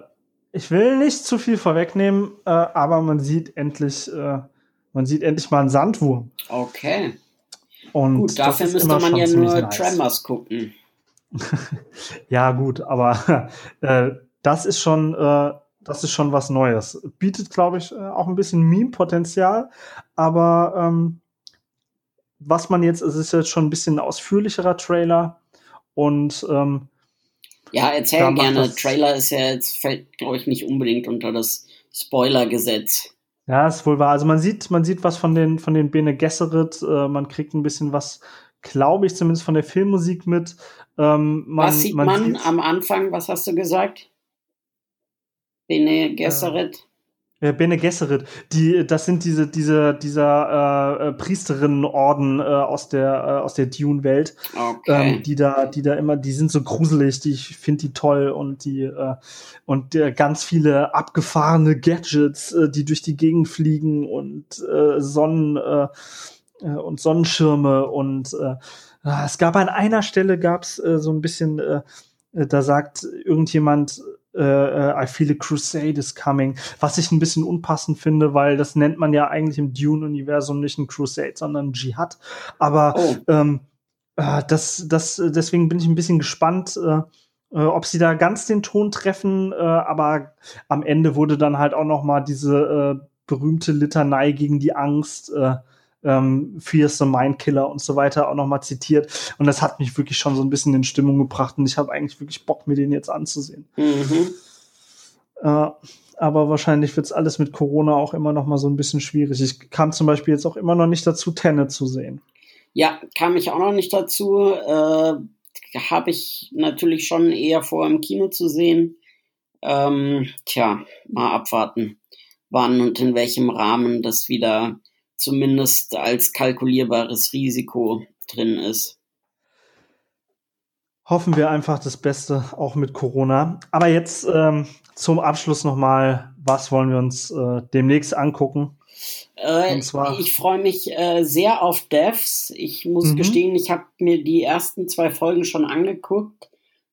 ich will nicht zu viel vorwegnehmen, äh, aber man sieht endlich, äh, man sieht endlich mal einen Sandwurm. Okay. Und gut, dafür müsste man ja nur nice. Tremors gucken. ja, gut, aber äh, das ist schon, äh, das ist schon was Neues. Bietet, glaube ich, äh, auch ein bisschen Meme-Potenzial, aber ähm, was man jetzt, es ist jetzt schon ein bisschen ein ausführlicherer Trailer und ähm, ja, erzähl gerne. Trailer ist ja jetzt, fällt, glaube ich, nicht unbedingt unter das Spoiler-Gesetz. Ja, ist wohl wahr. Also man sieht, man sieht was von den, von den Bene Gesserit, äh, man kriegt ein bisschen was, glaube ich, zumindest von der Filmmusik mit. Ähm, man, was sieht man, man am Anfang, was hast du gesagt? Bene Gesserit? Äh, ja, Bene Gesserit, die, das sind diese, diese, dieser äh, äh, Priesterinnenorden äh, aus der, äh, aus der Dune-Welt, okay. ähm, die da, die da immer, die sind so gruselig, die, ich finde die toll und die, äh, und äh, ganz viele abgefahrene Gadgets, äh, die durch die Gegend fliegen und äh, Sonnen, äh, äh und Sonnenschirme und äh, es gab an einer Stelle gab's äh, so ein bisschen, äh, da sagt irgendjemand, äh, äh, I feel a crusade is coming, was ich ein bisschen unpassend finde, weil das nennt man ja eigentlich im Dune-Universum nicht ein Crusade, sondern ein Dschihad. Aber oh. ähm, äh, das, das, deswegen bin ich ein bisschen gespannt, äh, äh, ob sie da ganz den Ton treffen. Äh, aber am Ende wurde dann halt auch noch mal diese äh, berühmte Litanei gegen die Angst. Äh, ähm, Fear the Mindkiller und so weiter auch nochmal zitiert. Und das hat mich wirklich schon so ein bisschen in Stimmung gebracht und ich habe eigentlich wirklich Bock, mir den jetzt anzusehen. Mhm. Äh, aber wahrscheinlich wird es alles mit Corona auch immer noch mal so ein bisschen schwierig. Ich kam zum Beispiel jetzt auch immer noch nicht dazu, Tenet zu sehen. Ja, kam ich auch noch nicht dazu. Äh, Habe ich natürlich schon eher vor, im Kino zu sehen. Ähm, tja, mal abwarten, wann und in welchem Rahmen das wieder zumindest als kalkulierbares Risiko drin ist hoffen wir einfach das Beste, auch mit Corona. Aber jetzt ähm, zum Abschluss nochmal, was wollen wir uns äh, demnächst angucken? Äh, ich freue mich äh, sehr auf Devs. Ich muss mhm. gestehen, ich habe mir die ersten zwei Folgen schon angeguckt,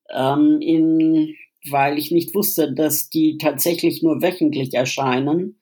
ähm, in, weil ich nicht wusste, dass die tatsächlich nur wöchentlich erscheinen.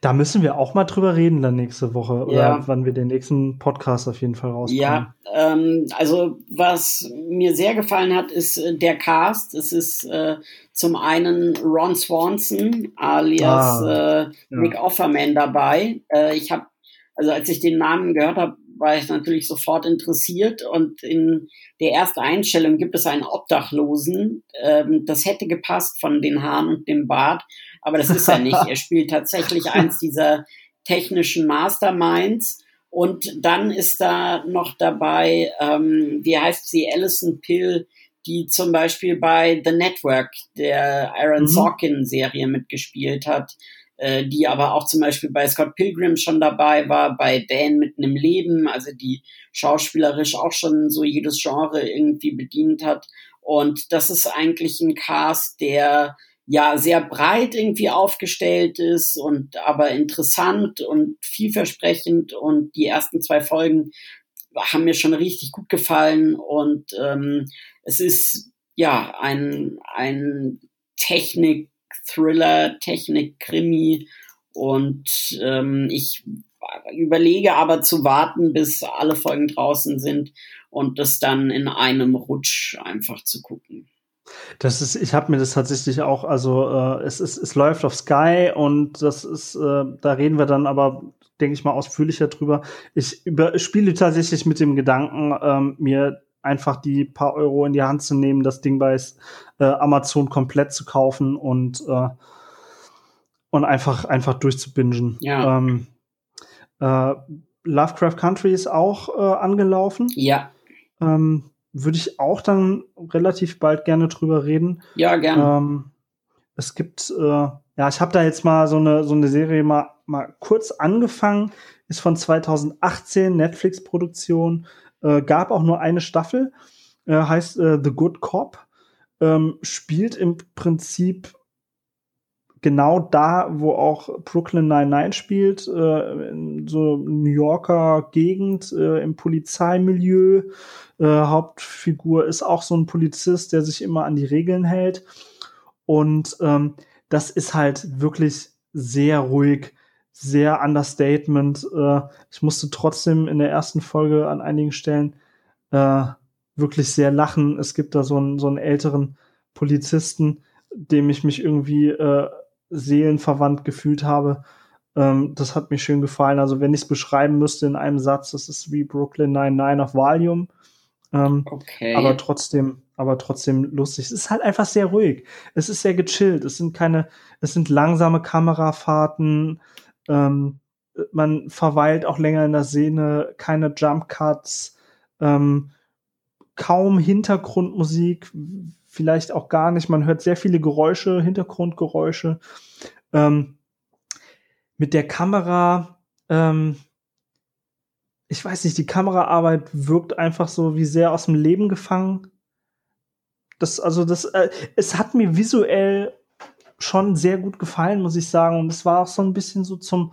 Da müssen wir auch mal drüber reden dann nächste Woche oder ja. wann wir den nächsten Podcast auf jeden Fall rauskommen. Ja, ähm, also was mir sehr gefallen hat, ist äh, der Cast. Es ist äh, zum einen Ron Swanson alias ah, äh, Nick ja. Offerman dabei. Äh, ich habe, also als ich den Namen gehört habe, war ich natürlich sofort interessiert und in der ersten Einstellung gibt es einen Obdachlosen. Ähm, das hätte gepasst von den Haaren und dem Bart aber das ist er nicht. er spielt tatsächlich eins dieser technischen Masterminds. Und dann ist da noch dabei, ähm, wie heißt sie, Alison Pill, die zum Beispiel bei The Network, der Aaron mhm. Sorkin-Serie mitgespielt hat, äh, die aber auch zum Beispiel bei Scott Pilgrim schon dabei war, bei Dan mitten im Leben, also die schauspielerisch auch schon so jedes Genre irgendwie bedient hat. Und das ist eigentlich ein Cast, der ja sehr breit irgendwie aufgestellt ist und aber interessant und vielversprechend. Und die ersten zwei Folgen haben mir schon richtig gut gefallen. Und ähm, es ist ja ein ein Technik Thriller Technik Krimi und ähm, ich überlege aber zu warten, bis alle Folgen draußen sind und das dann in einem Rutsch einfach zu gucken. Das ist, ich habe mir das tatsächlich auch, also äh, es ist, es läuft auf Sky und das ist, äh, da reden wir dann aber, denke ich mal, ausführlicher drüber. Ich über, spiele tatsächlich mit dem Gedanken, ähm, mir einfach die paar Euro in die Hand zu nehmen, das Ding bei äh, Amazon komplett zu kaufen und äh, und einfach einfach durchzubingen. Ja. Ähm, äh, Lovecraft Country ist auch äh, angelaufen. Ja. Ähm, würde ich auch dann relativ bald gerne drüber reden. Ja, gerne. Ähm, es gibt, äh, ja, ich habe da jetzt mal so eine, so eine Serie mal, mal kurz angefangen, ist von 2018, Netflix-Produktion, äh, gab auch nur eine Staffel, äh, heißt äh, The Good Cop, ähm, spielt im Prinzip genau da, wo auch Brooklyn 99 spielt, äh, in so New Yorker Gegend, äh, im Polizeimilieu. Äh, Hauptfigur ist auch so ein Polizist, der sich immer an die Regeln hält. Und ähm, das ist halt wirklich sehr ruhig, sehr Understatement. Äh, ich musste trotzdem in der ersten Folge an einigen Stellen äh, wirklich sehr lachen. Es gibt da so einen, so einen älteren Polizisten, dem ich mich irgendwie äh, seelenverwandt gefühlt habe. Ähm, das hat mir schön gefallen. Also wenn ich es beschreiben müsste in einem Satz, das ist wie Brooklyn 99 auf Valium. Ähm, okay. Aber trotzdem, aber trotzdem lustig. Es ist halt einfach sehr ruhig. Es ist sehr gechillt. Es sind keine, es sind langsame Kamerafahrten. Ähm, man verweilt auch länger in der Szene, keine Jump Cuts, ähm, kaum Hintergrundmusik, vielleicht auch gar nicht. Man hört sehr viele Geräusche, Hintergrundgeräusche. Ähm, mit der Kamera, ähm, ich weiß nicht, die Kameraarbeit wirkt einfach so wie sehr aus dem Leben gefangen. Das, also das, äh, es hat mir visuell schon sehr gut gefallen, muss ich sagen. Und es war auch so ein bisschen so zum,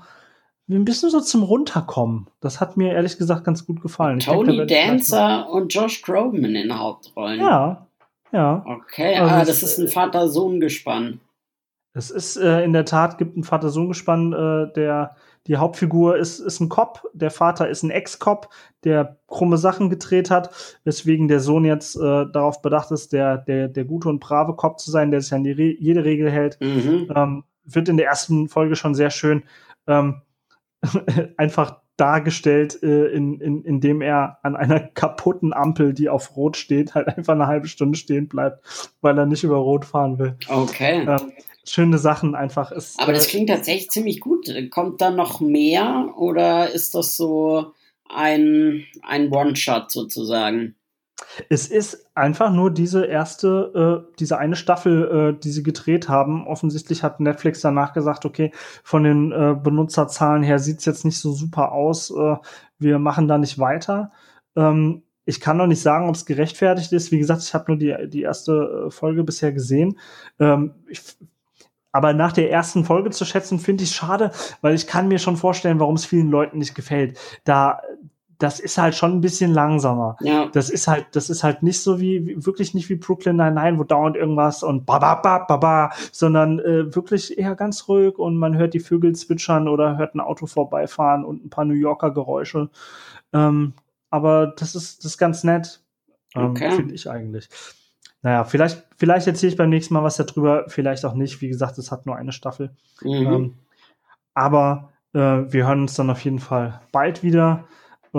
ein bisschen so zum Runterkommen. Das hat mir ehrlich gesagt ganz gut gefallen. Tony denke, Dancer und Josh Groban in den Hauptrollen. Ja, ja. Okay, also ah, das ist ein Vater-Sohn-Gespann. Es ist äh, in der Tat gibt ein Vater-Sohn-Gespann, äh, der die Hauptfigur ist, ist ein Cop, der Vater ist ein Ex-Cop, der krumme Sachen gedreht hat, weswegen der Sohn jetzt äh, darauf bedacht ist, der, der, der gute und brave Cop zu sein, der sich an Re jede Regel hält. Mhm. Ähm, wird in der ersten Folge schon sehr schön ähm, einfach dargestellt, äh, in, in, indem er an einer kaputten Ampel, die auf Rot steht, halt einfach eine halbe Stunde stehen bleibt, weil er nicht über Rot fahren will. Okay. Ähm, schöne Sachen einfach. Ist, Aber das äh, klingt tatsächlich ziemlich gut. Kommt da noch mehr oder ist das so ein, ein One-Shot sozusagen? Es ist einfach nur diese erste, äh, diese eine Staffel, äh, die sie gedreht haben. Offensichtlich hat Netflix danach gesagt, okay, von den äh, Benutzerzahlen her sieht's jetzt nicht so super aus. Äh, wir machen da nicht weiter. Ähm, ich kann noch nicht sagen, ob es gerechtfertigt ist. Wie gesagt, ich habe nur die, die erste äh, Folge bisher gesehen. Ähm, ich, aber nach der ersten Folge zu schätzen, finde ich schade, weil ich kann mir schon vorstellen, warum es vielen Leuten nicht gefällt. Da, das ist halt schon ein bisschen langsamer. Ja. Das ist halt, das ist halt nicht so wie, wie wirklich nicht wie Brooklyn Nine-Nine, wo dauernd irgendwas und ba ba ba ba ba, sondern äh, wirklich eher ganz ruhig und man hört die Vögel zwitschern oder hört ein Auto vorbeifahren und ein paar New Yorker Geräusche. Ähm, aber das ist, das ist ganz nett, ähm, Okay. finde ich eigentlich. Naja, vielleicht, vielleicht erzähle ich beim nächsten Mal was darüber, vielleicht auch nicht. Wie gesagt, es hat nur eine Staffel. Mhm. Ähm, aber äh, wir hören uns dann auf jeden Fall bald wieder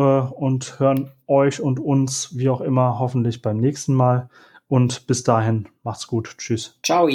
und hören euch und uns, wie auch immer, hoffentlich beim nächsten Mal. Und bis dahin, macht's gut. Tschüss. Ciao.